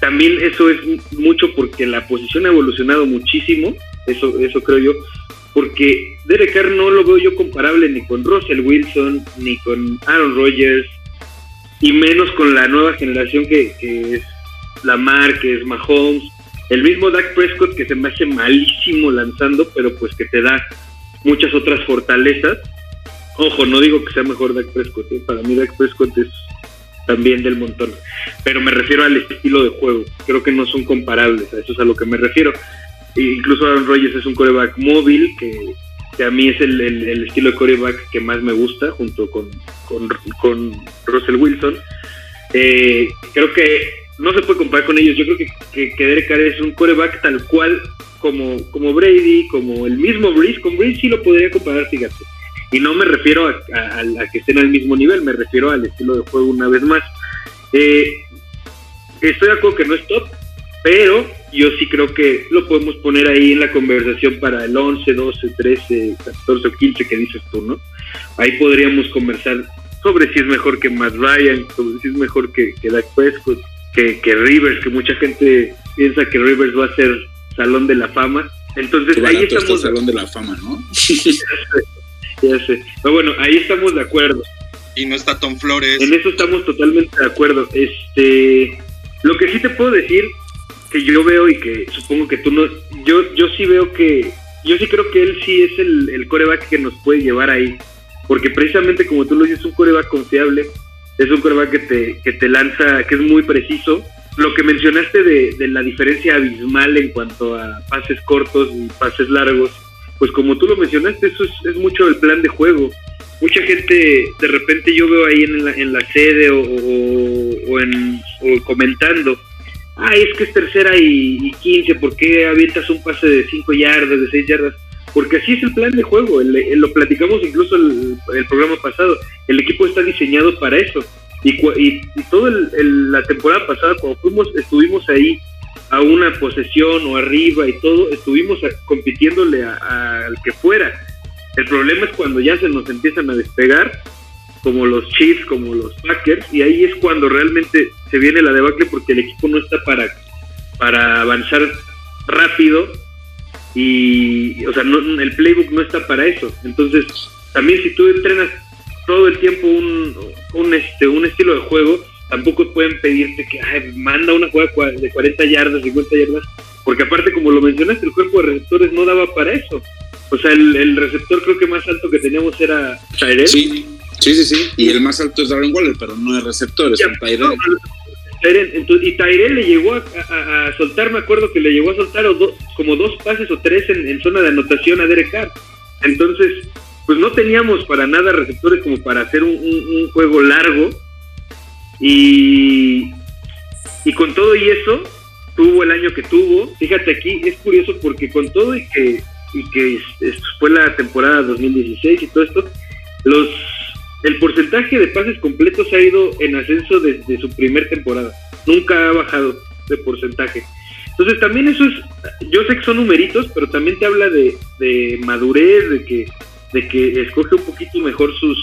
También eso es mucho porque la posición ha evolucionado muchísimo, eso, eso creo yo, porque Derek Carr no lo veo yo comparable ni con Russell Wilson, ni con Aaron Rodgers, y menos con la nueva generación que, es Lamar, que es Mahomes, el mismo Dak Prescott que se me hace malísimo lanzando, pero pues que te da muchas otras fortalezas. Ojo, no digo que sea mejor Dak Prescott, ¿eh? para mí Dak Prescott es también del montón. Pero me refiero al estilo de juego. Creo que no son comparables, a eso es a lo que me refiero. E incluso Aaron Rodgers es un coreback móvil, que, a mí es el, estilo de coreback que más me gusta, junto con, con, Russell Wilson. Eh, creo que no se puede comparar con ellos. Yo creo que, Derek Carr es un coreback tal cual como, como Brady, como el mismo Breeze. Con Breeze sí lo podría comparar, fíjate. Y no me refiero a, que estén al mismo nivel, me refiero al estilo de juego una vez más. Eh, estoy de acuerdo que no es top, pero yo sí creo que lo podemos poner ahí en la conversación para el 11, 12, 13, 14 o 15 que dices tú, ¿no? Ahí podríamos conversar sobre si es mejor que Matt Ryan, sobre si es mejor que, que Dak Prescott, que, que Rivers, que mucha gente piensa que Rivers va a ser Salón de la Fama. Entonces ahí estamos. Salón de la Fama, ¿no? Pero bueno, ahí estamos de acuerdo. Y no está Tom Flores. En eso estamos totalmente de acuerdo. Este, lo que sí te puedo decir que yo veo y que supongo que tú no, yo, yo sí veo que, yo sí creo que él sí es el, el coreback que nos puede llevar ahí, porque precisamente como tú lo dices, es un coreback confiable, es un coreback que te, que te lanza, que es muy preciso. Lo que mencionaste de, de la diferencia abismal en cuanto a pases cortos y pases largos, pues como tú lo mencionaste, eso es, mucho el plan de juego. Mucha gente, de repente yo veo ahí en la, en la sede o, o, en, comentando, ay, es que es tercera y, 15, ¿por qué avientas un pase de 5 yardas, de 6 yardas? Porque así es el plan de juego, lo platicamos incluso el, el, programa pasado, el equipo está diseñado para eso. Y, y, y toda la temporada pasada, cuando fuimos, estuvimos ahí a una posesión o arriba y todo, estuvimos compitiéndole al que fuera. El problema es cuando ya se nos empiezan a despegar, como los Chiefs, como los Packers, y ahí es cuando realmente se viene la debacle porque el equipo no está para, para avanzar rápido y, o sea, el playbook no está para eso. Entonces, también si tú entrenas todo el tiempo un, un, este, un estilo de juego, tampoco pueden pedirte que manda una jugada de 40 yardas, 50 yardas, porque aparte, como lo mencionaste, el cuerpo de receptores no daba para eso. O sea, el, receptor creo que más alto que teníamos era Tyrell. Sí, sí, sí, sí. Y el más alto es Darren Waller, pero no es receptor, es un Tyrell. y Tyrell le llegó a, soltar, me acuerdo que le llegó a soltar como dos pases o tres en, zona de anotación a Derek Carr. Entonces, pues no teníamos para nada receptores como para hacer un, un juego largo. Y, y con todo y eso, tuvo el año que tuvo. Fíjate aquí, es curioso porque con todo y que, y que fue la temporada 2016 y todo esto, los el porcentaje de pases completos ha ido en ascenso desde su primer temporada. Nunca ha bajado de porcentaje. Entonces también eso es, yo sé que son numeritos, pero también te habla de, de madurez, de que, de que escoge un poquito mejor sus,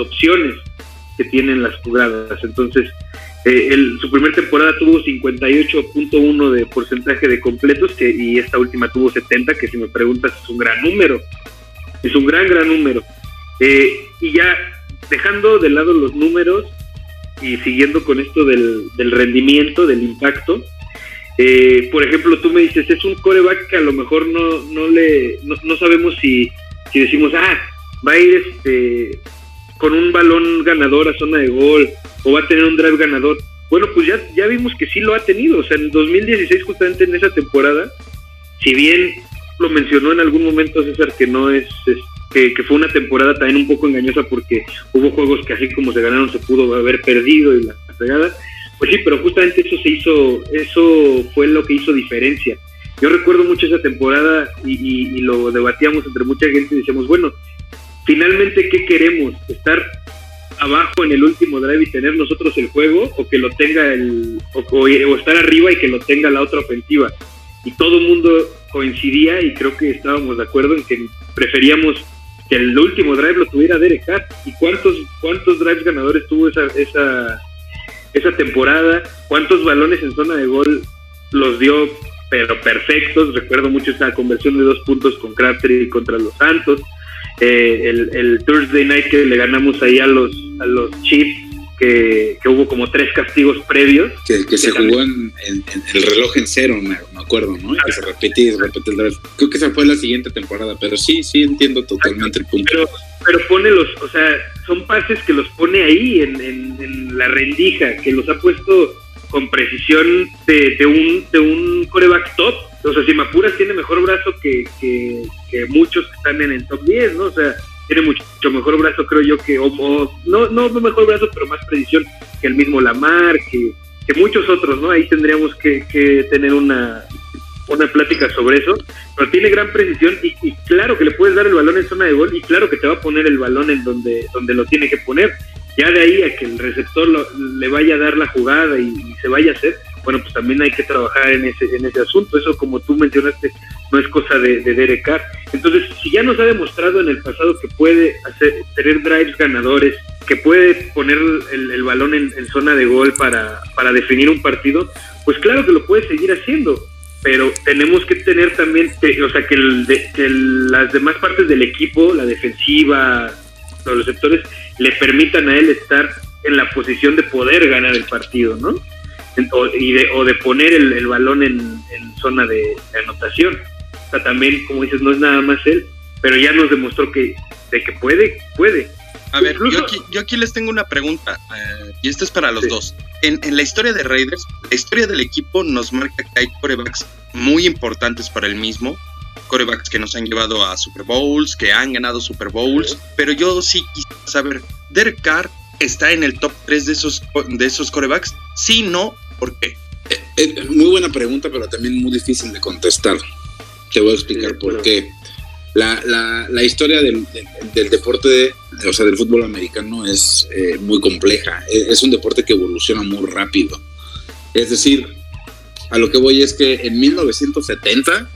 opciones que tienen las jugadas. Entonces, eh, su primer temporada tuvo 58.1 de porcentaje de completos que, y esta última tuvo 70, que si me preguntas es un gran número. Es un gran, gran número. Eh, y ya dejando de lado los números y siguiendo con esto del, rendimiento, del impacto, eh, por ejemplo, tú me dices, es un coreback que a lo mejor no, no le, no, sabemos si, si decimos, ah, va a ir este, con un balón ganador a zona de gol o va a tener un drive ganador. Bueno, pues ya, ya vimos que sí lo ha tenido. O sea, en 2016, justamente en esa temporada, si bien lo mencionó en algún momento César que no es, que, fue una temporada también un poco engañosa porque hubo juegos que así como se ganaron se pudo haber perdido y la pegada. Pues sí, pero justamente eso se hizo, eso fue lo que hizo diferencia. Yo recuerdo mucho esa temporada y, lo debatíamos entre mucha gente y decíamos, bueno, finalmente, ¿qué queremos? ¿Estar abajo en el último drive y tener nosotros el juego o que lo tenga el o, estar arriba y que lo tenga la otra ofensiva y todo el mundo coincidía y creo que estábamos de acuerdo en que preferíamos que el último drive lo tuviera Derek Carr. Y cuántos cuántos drives ganadores tuvo esa esa esa temporada cuántos balones en zona de gol los dio pero perfectos recuerdo mucho esa conversión de dos puntos con Crabtree contra los Santos. Eh, el, el, Thursday night que le ganamos ahí a los, a los Chiefs, que, hubo como tres castigos previos. Que, se jugó en, el reloj en cero, me, acuerdo, ¿no? que se repetía y repetía el drive. Creo que esa fue la siguiente temporada, pero sí, sí entiendo totalmente el punto. Pero, pero pone los, o sea, son pases que los pone ahí en, en la rendija, que los ha puesto con precisión de, de, un, de un coreback top. O sea, si Mapuras tiene mejor brazo que, que, muchos que están en el top 10, ¿no? O sea, tiene mucho, mejor brazo, creo yo, que, o, no, no mejor brazo, pero más precisión que el mismo Lamar, que, que muchos otros, ¿no? Ahí tendríamos que, que tener una, una plática sobre eso, pero tiene gran precisión y, y, claro que le puedes dar el balón en zona de gol y claro que te va a poner el balón en donde, donde lo tiene que poner. Ya de ahí a que el receptor le vaya a dar la jugada y, se vaya a hacer, bueno, pues también hay que trabajar en ese, en ese asunto. Eso, como tú mencionaste, no es cosa de, de Derek Carr. Entonces, si ya nos ha demostrado en el pasado que puede hacer, tener drives ganadores, que puede poner el, balón en, zona de gol para, para definir un partido, pues claro que lo puede seguir haciendo pero tenemos que tener también, o sea, que, que, las demás partes del equipo, la defensiva, los receptores, le permitan a él estar en la posición de poder ganar el partido, ¿no? O, y de, o de poner el, balón en, zona de, anotación. O sea, también, como dices, no es nada más él, pero ya nos demostró que de que puede, puede. A ver, yo, aquí, yo aquí les tengo una pregunta, eh, y esto es para los dos. En, en, la historia de Raiders, la historia del equipo nos marca que hay corebacks muy importantes para el mismo, corebacks que nos han llevado a Super Bowls, que han ganado Super Bowls, pero yo sí quisiera saber, ¿Derek Carr está en el top 3 de esos, de esos corebacks? Sí, no, ¿por qué? Eh, eh, muy buena pregunta, pero también muy difícil de contestar. Te voy a explicar por qué. La, la, la historia del, del, deporte, o sea, del fútbol americano es eh, muy compleja. Es, es un deporte que evoluciona muy rápido. Es decir, a lo que voy es que en 1970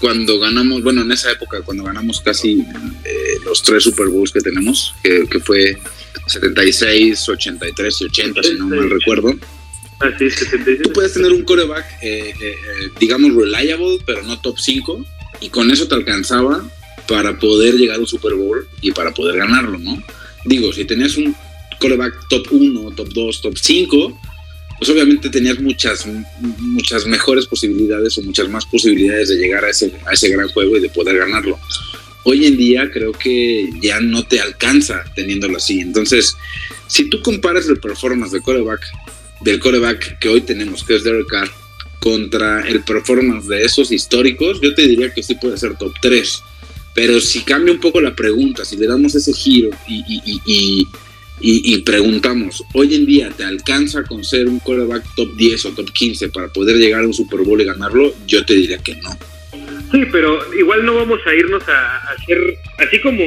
cuando ganamos, bueno, en esa época, cuando ganamos casi eh, los tres Super Bowls que tenemos, que, fue 76, 83 y 80, si no mal recuerdo. Así, 76. Tú puedes tener un coreback, eh, eh, digamos, reliable, pero no top 5, y con eso te alcanzaba para poder llegar a un Super Bowl y para poder ganarlo, ¿no? Digo, si tenías un coreback top 1, top 2, top 5, pues obviamente tenías muchas, muchas mejores posibilidades o muchas más posibilidades de llegar a ese, a ese gran juego y de poder ganarlo. Hoy en día creo que ya no te alcanza teniéndolo así. Entonces, si tú comparas el performance del coreback, del coreback que hoy tenemos, que es Derek Carr, contra el performance de esos históricos, yo te diría que sí puede ser top 3. Pero si cambia un poco la pregunta, si le damos ese giro y, y, y, y, preguntamos, hoy en día te alcanza con ser un quarterback top 10 o top 15 para poder llegar a un Super Bowl y ganarlo, yo te diría que no. Sí, pero igual no vamos a irnos a, hacer, así como,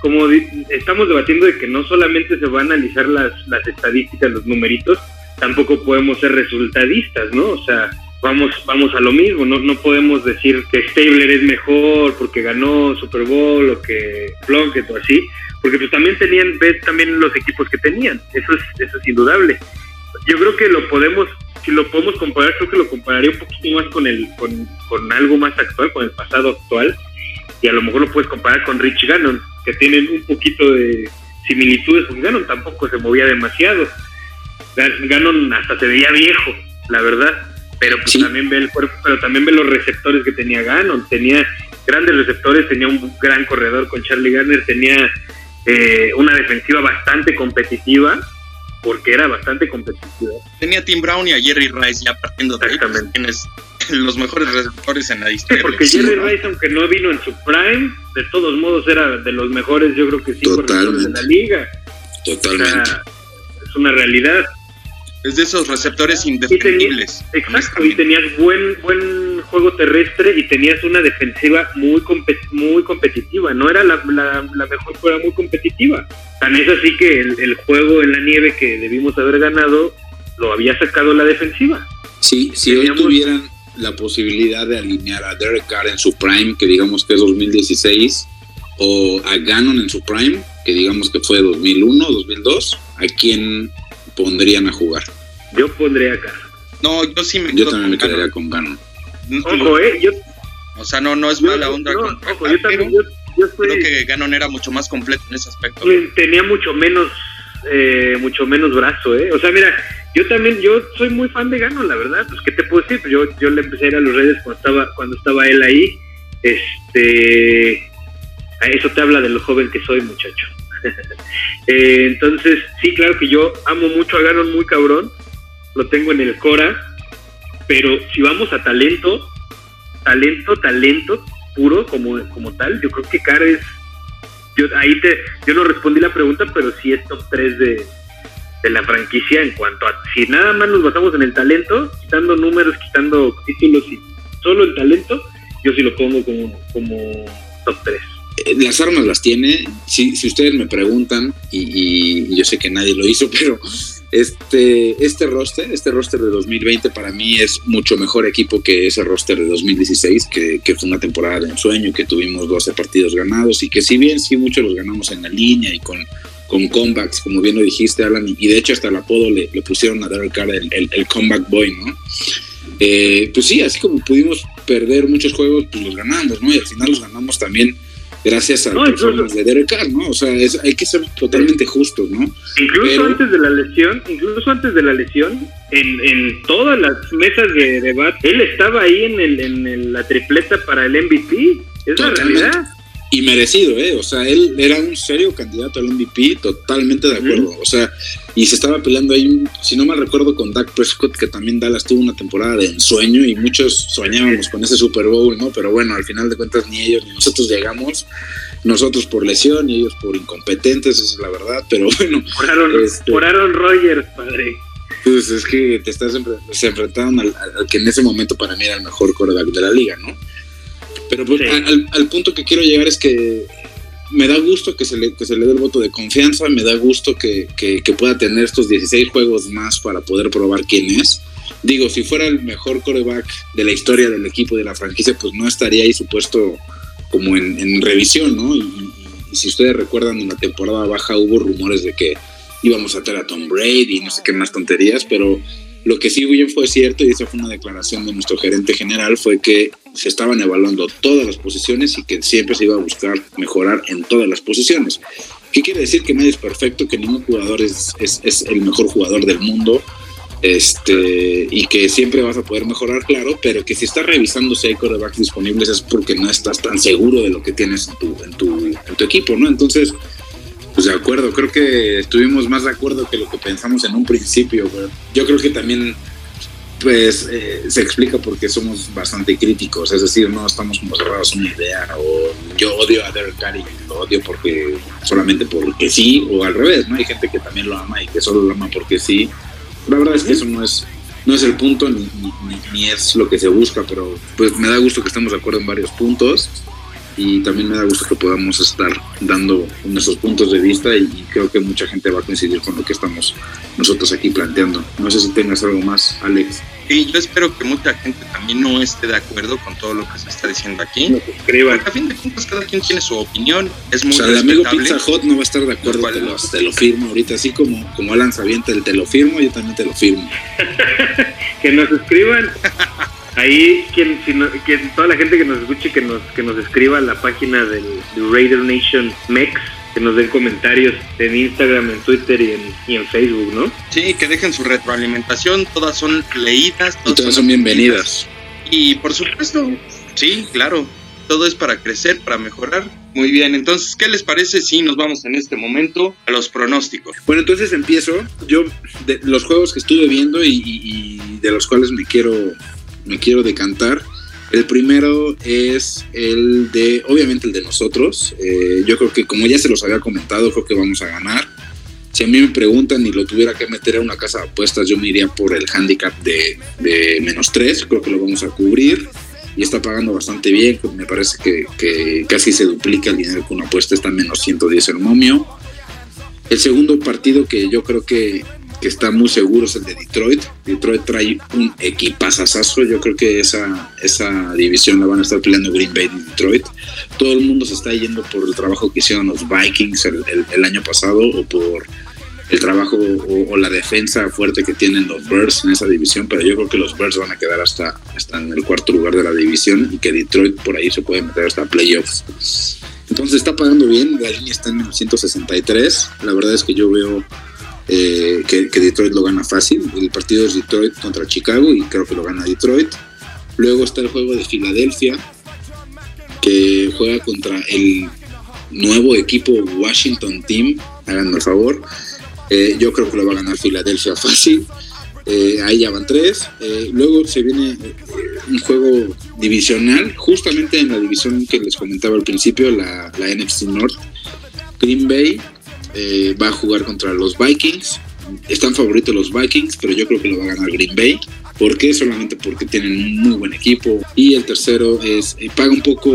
como estamos debatiendo de que no solamente se va a analizar las, las estadísticas, los numeritos, tampoco podemos ser resultadistas, ¿no? O sea, vamos, vamos a lo mismo, no, no podemos decir que Stabler es mejor porque ganó Super Bowl o que Plunkett o así, porque pues también tenían, ves también los equipos que tenían, eso es, eso es indudable. Yo creo que lo podemos, si lo podemos comparar, creo que lo compararía un poquito más con el, con, con algo más actual, con el pasado actual, y a lo mejor lo puedes comparar con Rich Gannon, que tienen un poquito de similitudes, porque Gannon tampoco se movía demasiado. Gannon hasta se veía viejo, la verdad, pero pues también ve el cuerpo, pero también ve los receptores que tenía Gannon, tenía grandes receptores, tenía un gran corredor con Charlie Garner, tenía eh, una defensiva bastante competitiva, porque era bastante competitiva. Tenía Tim Brown y a Jerry Rice ya partiendo de ahí, pues, tienes los mejores receptores en la historia. porque Jerry Rice, aunque no vino en su prime, de todos modos era de los mejores, yo creo que cinco receptores de la liga. Totalmente. Es una realidad. Es de esos receptores indefendibles. exacto, y tenías buen buen juego terrestre y tenías una defensiva muy muy competitiva. No era la, la, mejor, pero era muy competitiva. Tan es así que el, juego en la nieve que debimos haber ganado lo había sacado la defensiva. Sí, si hoy tuvieran la posibilidad de alinear a Derek Carr en su prime, que digamos que es 2016, o a Gannon en su prime, que digamos que fue 2001, 2002, ¿a quién pondrían a jugar? Yo pondría a No, yo sí me Yo también me quedaría con Ganon. Ojo, eh, yo... O sea, no, no es mala onda con ojo, yo también, yo, creo que Ganon era mucho más completo en ese aspecto. Tenía mucho menos, eh, mucho menos brazo, eh. O sea, mira, yo también, yo soy muy fan de Ganon, la verdad. Pues, ¿qué te puedo decir? Pues yo, yo le empecé a ir a los redes cuando estaba, cuando estaba él ahí. Este, eso te habla de lo joven que soy, muchacho. Eh, entonces, sí, claro que yo amo mucho a Ganon muy cabrón, lo tengo en el Cora, pero si vamos a talento, talento, talento puro como, como tal, yo creo que Car es, yo ahí te, yo no respondí la pregunta, pero sí es top 3 de, de la franquicia en cuanto a, si nada más nos basamos en el talento, quitando números, quitando títulos y solo el talento, yo sí lo pongo como, como top 3. Eh, las armas las tiene. Si, si ustedes me preguntan, y, yo sé que nadie lo hizo, pero este, este roster, este roster de 2020 para mí es mucho mejor equipo que ese roster de 2016, que, fue una temporada de ensueño, que tuvimos 12 partidos ganados y que si bien sí muchos los ganamos en la línea y con, con comebacks, como bien lo dijiste, Alan, y de hecho hasta el apodo le, pusieron a Derek Carr el, el, comeback boy, ¿no? Eh, pues sí, así como pudimos perder muchos juegos, pues los ganamos, ¿no? Y al final los ganamos también gracias a las de Derek Carr, ¿no? O sea, hay que ser totalmente justos, ¿no? Incluso antes de la lesión, incluso antes de la lesión, en, en todas las mesas de debate, él estaba ahí en, el, en la tripleta para el MVP, es la realidad. Y merecido, ¿eh? O sea, él era un serio candidato al MVP, totalmente de acuerdo. O sea, y se estaba peleando ahí, si no mal recuerdo, con Dak Prescott, que también Dallas tuvo una temporada de ensueño y muchos soñábamos con ese Super Bowl, ¿no? Pero bueno, al final de cuentas ni ellos ni nosotros llegamos, nosotros por lesión y ellos por incompetentes, esa es la verdad, pero bueno. Por Aaron, este, Rodgers, padre. Pues es que te estás se enfrentaron al, que en ese momento para mí era el mejor quarterback de la liga, ¿no? Pero pues, al, punto que quiero llegar es que me da gusto que se le, que se le dé el voto de confianza, me da gusto que, que, pueda tener estos 16 juegos más para poder probar quién es. Digo, si fuera el mejor coreback de la historia del equipo de la franquicia, pues no estaría ahí supuesto como en, revisión, ¿no? Y, si ustedes recuerdan, en la temporada baja hubo rumores de que íbamos a tener a Tom Brady y no sé qué más tonterías, pero lo que sí bien fue cierto, y esa fue una declaración de nuestro gerente general, fue que se estaban evaluando todas las posiciones y que siempre se iba a buscar mejorar en todas las posiciones. ¿Qué quiere decir? Que nadie es perfecto, que ningún jugador es, es, el mejor jugador del mundo, este, y que siempre vas a poder mejorar, claro, pero que si estás revisando si hay corebacks disponibles es porque no estás tan seguro de lo que tienes en tu, en tu, en tu equipo, ¿no? Entonces, pues de acuerdo, creo que estuvimos más de acuerdo que lo que pensamos en un principio. Yo creo que también pues eh, se explica porque somos bastante críticos, es decir, no estamos como cerrados a una idea o yo odio a Derek Carr y lo odio porque solamente porque sí o al revés, ¿no? Hay gente que también lo ama y que solo lo ama porque sí. La verdad es que eso no es no es el punto ni, ni, es lo que se busca, pero pues me da gusto que estemos de acuerdo en varios puntos y también me da gusto que podamos estar dando nuestros puntos de vista y, creo que mucha gente va a coincidir con lo que estamos nosotros aquí planteando. No sé si tengas algo más, Alex. Sí, yo espero que mucha gente también no esté de acuerdo con todo lo que se está diciendo aquí. No Porque a fin de cuentas cada quien tiene su opinión. Es muy o sea, el amigo Pizza Hot no va a estar de acuerdo, te lo, te lo, firmo ahorita, así como, como Alan Sabiente el te lo firmo, yo también te lo firmo. que nos escriban. Ahí, quien, si no, quien, toda la gente que nos escuche, que nos, que nos escriba a la página del, del Raider Nation Mex que nos den comentarios en Instagram, en Twitter y en, y en Facebook, ¿no? Sí, que dejen su retroalimentación, todas son leídas. Todas, y todas son bienvenidas. Y por supuesto, sí, claro, todo es para crecer, para mejorar. Muy bien, entonces, ¿qué les parece si nos vamos en este momento a los pronósticos? Bueno, entonces empiezo. Yo, de los juegos que estuve viendo y, y, y de los cuales me quiero, me quiero decantar, el primero es el de, obviamente el de nosotros. Eh, yo creo que como ya se los había comentado, creo que vamos a ganar. Si a mí me preguntan y lo tuviera que meter a una casa de apuestas, yo me iría por el handicap de, menos 3. Creo que lo vamos a cubrir. Y está pagando bastante bien. Me parece que, que, casi se duplica el dinero con una apuesta. Está en menos 110 el momio. El segundo partido que yo creo que que está muy seguro es el de Detroit. Detroit trae un equipazazazo. Yo creo que esa, esa división la van a estar peleando Green Bay y Detroit. Todo el mundo se está yendo por el trabajo que hicieron los Vikings el, año pasado o por el trabajo o, o, la defensa fuerte que tienen los Bears en esa división, pero yo creo que los Bears van a quedar hasta, hasta en el cuarto lugar de la división y que Detroit por ahí se puede meter hasta playoffs. Entonces está pagando bien, la está en menos 163. La verdad es que yo veo eh, que, Detroit lo gana fácil. El partido es Detroit contra Chicago y creo que lo gana Detroit. Luego está el juego de Filadelfia, que juega contra el nuevo equipo Washington Team. Háganme el favor. Eh, yo creo que lo va a ganar Filadelfia fácil. Eh, ahí ya van tres. Luego se viene un juego divisional, justamente en la división que les comentaba al principio, la NFC North. Green Bay eh, va a jugar contra los Vikings. Están favoritos los Vikings, pero yo creo que lo va a ganar Green Bay. ¿Por qué? Solamente porque tienen un muy buen equipo. Y el tercero es, eh, paga un poco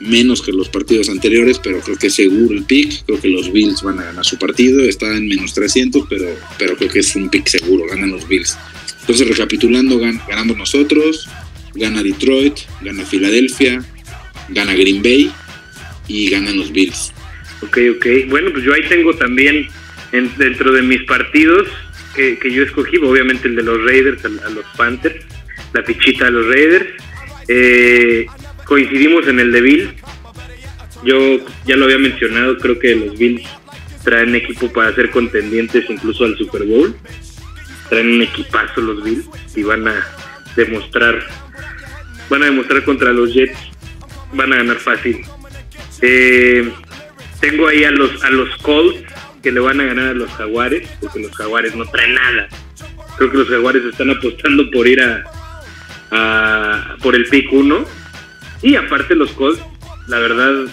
menos que los partidos anteriores, pero creo que es seguro el pick. Creo que los Bills van a ganar su partido. Está en menos 300, pero, pero creo que es un pick seguro. Ganan los Bills. Entonces, recapitulando, gan ganamos nosotros, gana Detroit, gana Filadelfia, gana Green Bay y ganan los Bills. Ok, ok. Bueno, pues yo ahí tengo también en, dentro de mis partidos que, que, yo escogí, obviamente el de los Raiders a, a, los Panthers, la fichita a los Raiders. Eh, coincidimos en el de Bills. Yo ya lo había mencionado, creo que los Bills traen equipo para ser contendientes incluso al Super Bowl. Traen un equipazo los Bills y van a demostrar, van a demostrar contra los Jets, van a ganar fácil. Eh, tengo ahí a los a los Colts que le van a ganar a los Jaguares, porque los Jaguares no traen nada. Creo que los Jaguares están apostando por ir a, por el pick 1. Y aparte los Colts, la verdad,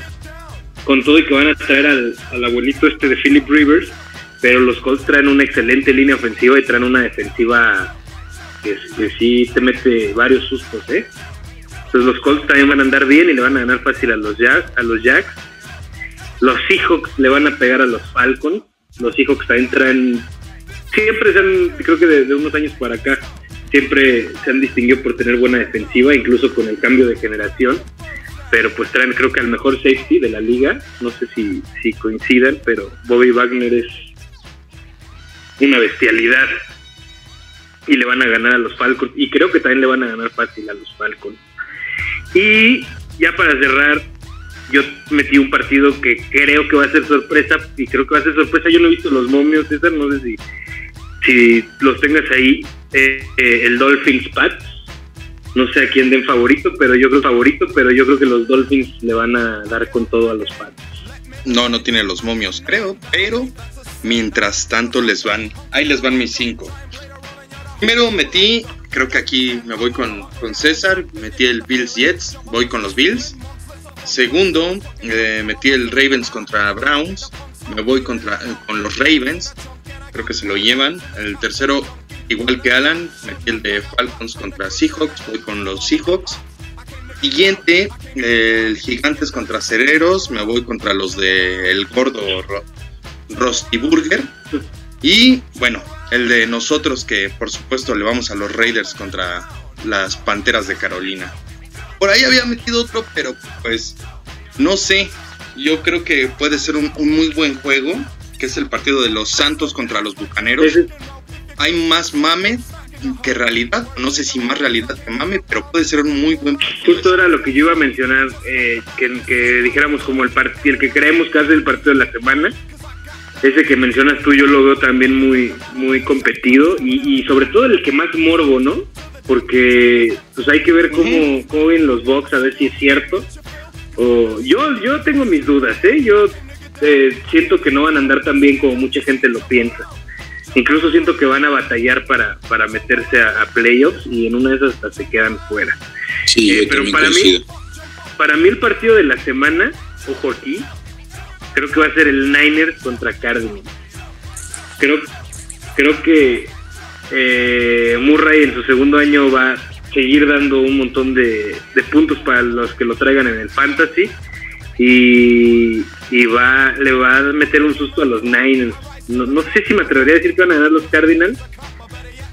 con todo y que van a traer al, al abuelito este de Philip Rivers, pero los Colts traen una excelente línea ofensiva y traen una defensiva que, que sí te mete varios sustos, ¿eh? Entonces los Colts también van a andar bien y le van a ganar fácil a los Jacks, a los Jacks los Seahawks le van a pegar a los Falcons. Los Seahawks también traen. Siempre se han, creo que desde unos años para acá, siempre se han distinguido por tener buena defensiva, incluso con el cambio de generación. Pero pues traen, creo que al mejor safety de la liga. No sé si, si coincidan, pero Bobby Wagner es una bestialidad. Y le van a ganar a los Falcons. Y creo que también le van a ganar fácil a los Falcons. Y ya para cerrar, yo metí un partido que creo que va a ser sorpresa y creo que va a ser sorpresa. Yo no he visto los momios, César, no sé si, si los tengas ahí. Eh, eh, el Dolphins Pats, no sé a quién den favorito, pero yo creo favorito, pero yo creo que los Dolphins le van a dar con todo a los Pats. No, no tiene los momios, creo, pero mientras tanto les van, ahí les van mis cinco. Primero metí creo que aquí me voy con, con César, metí el Bills Jets, voy con los Bills. Segundo, eh, metí el Ravens contra Browns, me voy contra, eh, con los Ravens, creo que se lo llevan. El tercero, igual que Alan, metí el de Falcons contra Seahawks, voy con los Seahawks. Siguiente, el Gigantes contra Cereros, me voy contra los de El Gordo Ro Burger. Y bueno, el de nosotros que por supuesto le vamos a los Raiders contra las Panteras de Carolina. Por ahí había metido otro, pero pues no sé. Yo creo que puede ser un, un muy buen juego, que es el partido de los Santos contra los Bucaneros. Hay más mame que realidad, no sé si más realidad que mame, pero puede ser un muy buen partido. Justo era lo que yo iba a mencionar, eh, que, que, dijéramos como el, el que creemos que hace el partido de la semana. Ese que mencionas tú yo lo veo también muy, muy competido y, y sobre todo el que más morbo, ¿no? Porque pues hay que ver cómo, uh -huh. cómo ven los box, a ver si es cierto. O, yo, yo tengo mis dudas, ¿eh? Yo eh, siento que no van a andar tan bien como mucha gente lo piensa. Incluso siento que van a batallar para, para meterse a, a playoffs y en una de esas hasta se quedan fuera. Sí, eh, pero para mí, para mí el partido de la semana, ojo aquí, creo que va a ser el Niners contra Cardinals. Creo, creo que eh, Murray en su segundo año va a seguir dando un montón de, puntos para los que lo traigan en el fantasy y, y va le va a meter un susto a los Niners no, no, sé si me atrevería a decir que van a ganar los Cardinals,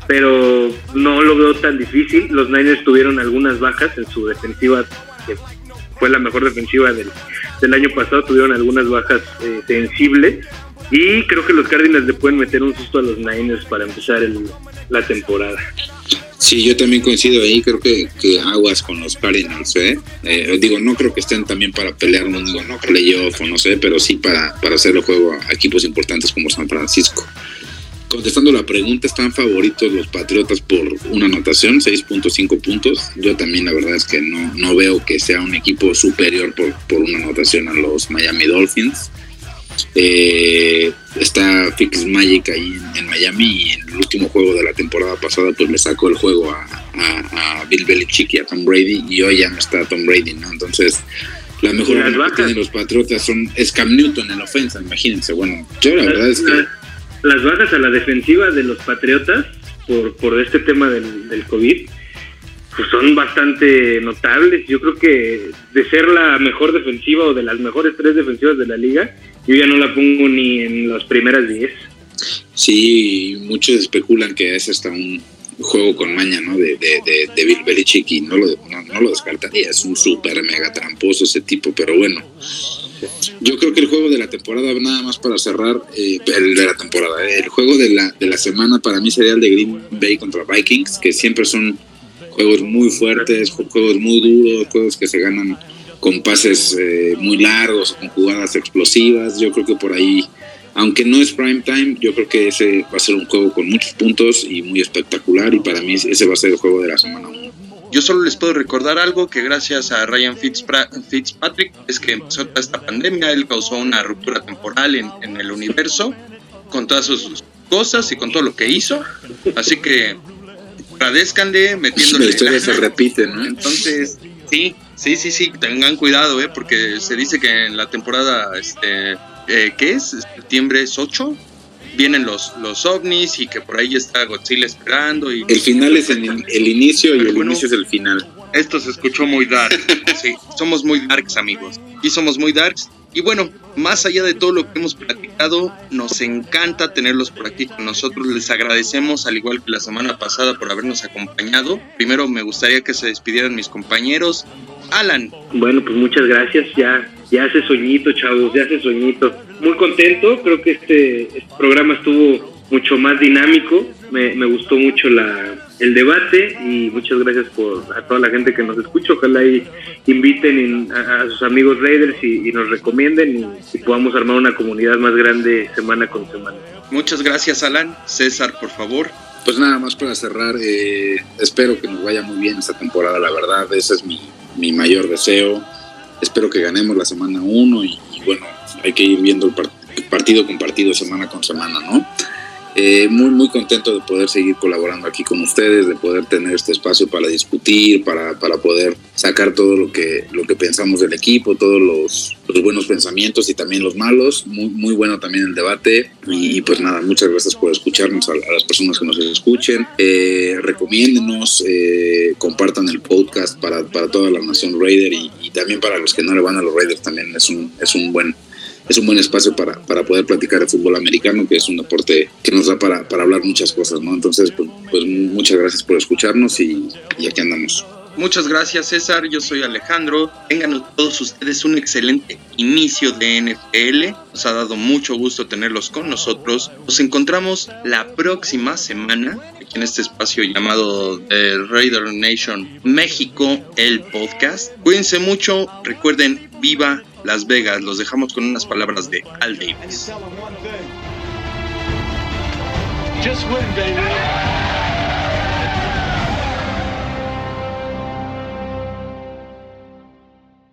pero no lo veo tan difícil. Los Niners tuvieron algunas bajas en su defensiva, que fue la mejor defensiva del, del año pasado, tuvieron algunas bajas eh, sensibles. Y creo que los Cardinals le pueden meter un susto a los Niners para empezar el, la temporada. Sí, yo también coincido ahí, creo que, aguas con los Cardinals, ¿eh? ¿eh? Digo, no creo que estén también para pelear, no digo, no playoff o no sé, pero sí para, para hacer el juego a equipos importantes como San Francisco. Contestando la pregunta, ¿están favoritos los Patriotas por una anotación, 6.5 puntos? Yo también la verdad es que no, no veo que sea un equipo superior por, por una anotación a los Miami Dolphins. Eh, está Fix Magic ahí en, en, Miami y en el último juego de la temporada pasada pues le sacó el juego a, a, a, Bill Belichick y a Tom Brady y hoy ya no está Tom Brady, ¿no? Entonces la mejor que tienen los Patriotas son es Cam Newton en la ofensa, imagínense. Bueno, yo la, la verdad es que... Las bajas a la defensiva de los Patriotas por, por este tema del, del COVID pues son bastante notables. Yo creo que de ser la mejor defensiva o de las mejores tres defensivas de la liga, yo ya no la pongo ni en las primeras diez. Sí, muchos especulan que es hasta un juego con maña, ¿no? De, de, de, de Bill Belichick y no lo, no lo descartaría. Es un súper mega tramposo ese tipo, pero bueno. Yo creo que el juego de la temporada, nada más para cerrar, eh, el de la temporada, eh, el juego de la, de la semana para mí sería el de Green Bay contra Vikings, que siempre son juegos muy fuertes, juegos muy duros, juegos que se ganan con pases eh, muy largos, con jugadas explosivas. Yo creo que por ahí, aunque no es prime time, yo creo que ese va a ser un juego con muchos puntos y muy espectacular. Y para mí ese va a ser el juego de la semana 1. Yo solo les puedo recordar algo que gracias a Ryan Fitzpatrick es que empezó toda esta pandemia, él causó una ruptura temporal en, en el universo con todas sus cosas y con todo lo que hizo. Así que agradezcanle metiéndole. La historia se repite, ¿no? Entonces, sí, sí, sí, sí, tengan cuidado, ¿eh? Porque se dice que en la temporada, este, eh, ¿qué es? Septiembre es 8, vienen los, los ovnis y que por ahí está Godzilla esperando. Y el final es el, el inicio y el bueno, inicio es el final. Esto se escuchó muy dark. sí, somos muy darks, amigos. Y somos muy darks. Y bueno, más allá de todo lo que hemos platicado, nos encanta tenerlos por aquí con nosotros. Les agradecemos, al igual que la semana pasada, por habernos acompañado. Primero me gustaría que se despidieran mis compañeros. Alan. Bueno, pues muchas gracias. Ya, ya hace soñito, chavos, ya hace soñito. Muy contento, creo que este, este programa estuvo mucho más dinámico. Me, me gustó mucho la, el debate y muchas gracias por a toda la gente que nos escucha. Ojalá y inviten a, a sus amigos Raiders y, y nos recomienden y, y, podamos armar una comunidad más grande semana con semana. Muchas gracias, Alan. César, por favor. Pues nada más para cerrar, eh, espero que nos vaya muy bien esta temporada, la verdad, ese es mi, mi mayor deseo. Espero que ganemos la semana 1 y, y, bueno, hay que ir viendo el, part el partido con partido, semana con semana, ¿no? Eh, muy, muy contento de poder seguir colaborando aquí con ustedes, de poder tener este espacio para discutir, para, para poder sacar todo lo que, lo que pensamos del equipo, todos los, los buenos pensamientos y también los malos. Muy, muy bueno también el debate. Y, pues nada, muchas gracias por escucharnos a, las personas que nos escuchen. Eh, recomiéndenos, eh, compartan el podcast para, para toda la nación Raider y, y también para los que no le van a los Raiders también es un, es un buen es un buen espacio para, para poder platicar de fútbol americano, que es un deporte que nos da para, para hablar muchas cosas, ¿no? Entonces, pues, pues muchas gracias por escucharnos y, y aquí andamos. Muchas gracias César, yo soy Alejandro. Tengan todos ustedes un excelente inicio de NFL. Nos ha dado mucho gusto tenerlos con nosotros. Nos encontramos la próxima semana aquí en este espacio llamado The Raider Nation México, el podcast. Cuídense mucho, recuerden, viva Las Vegas. Los dejamos con unas palabras de Al Davis.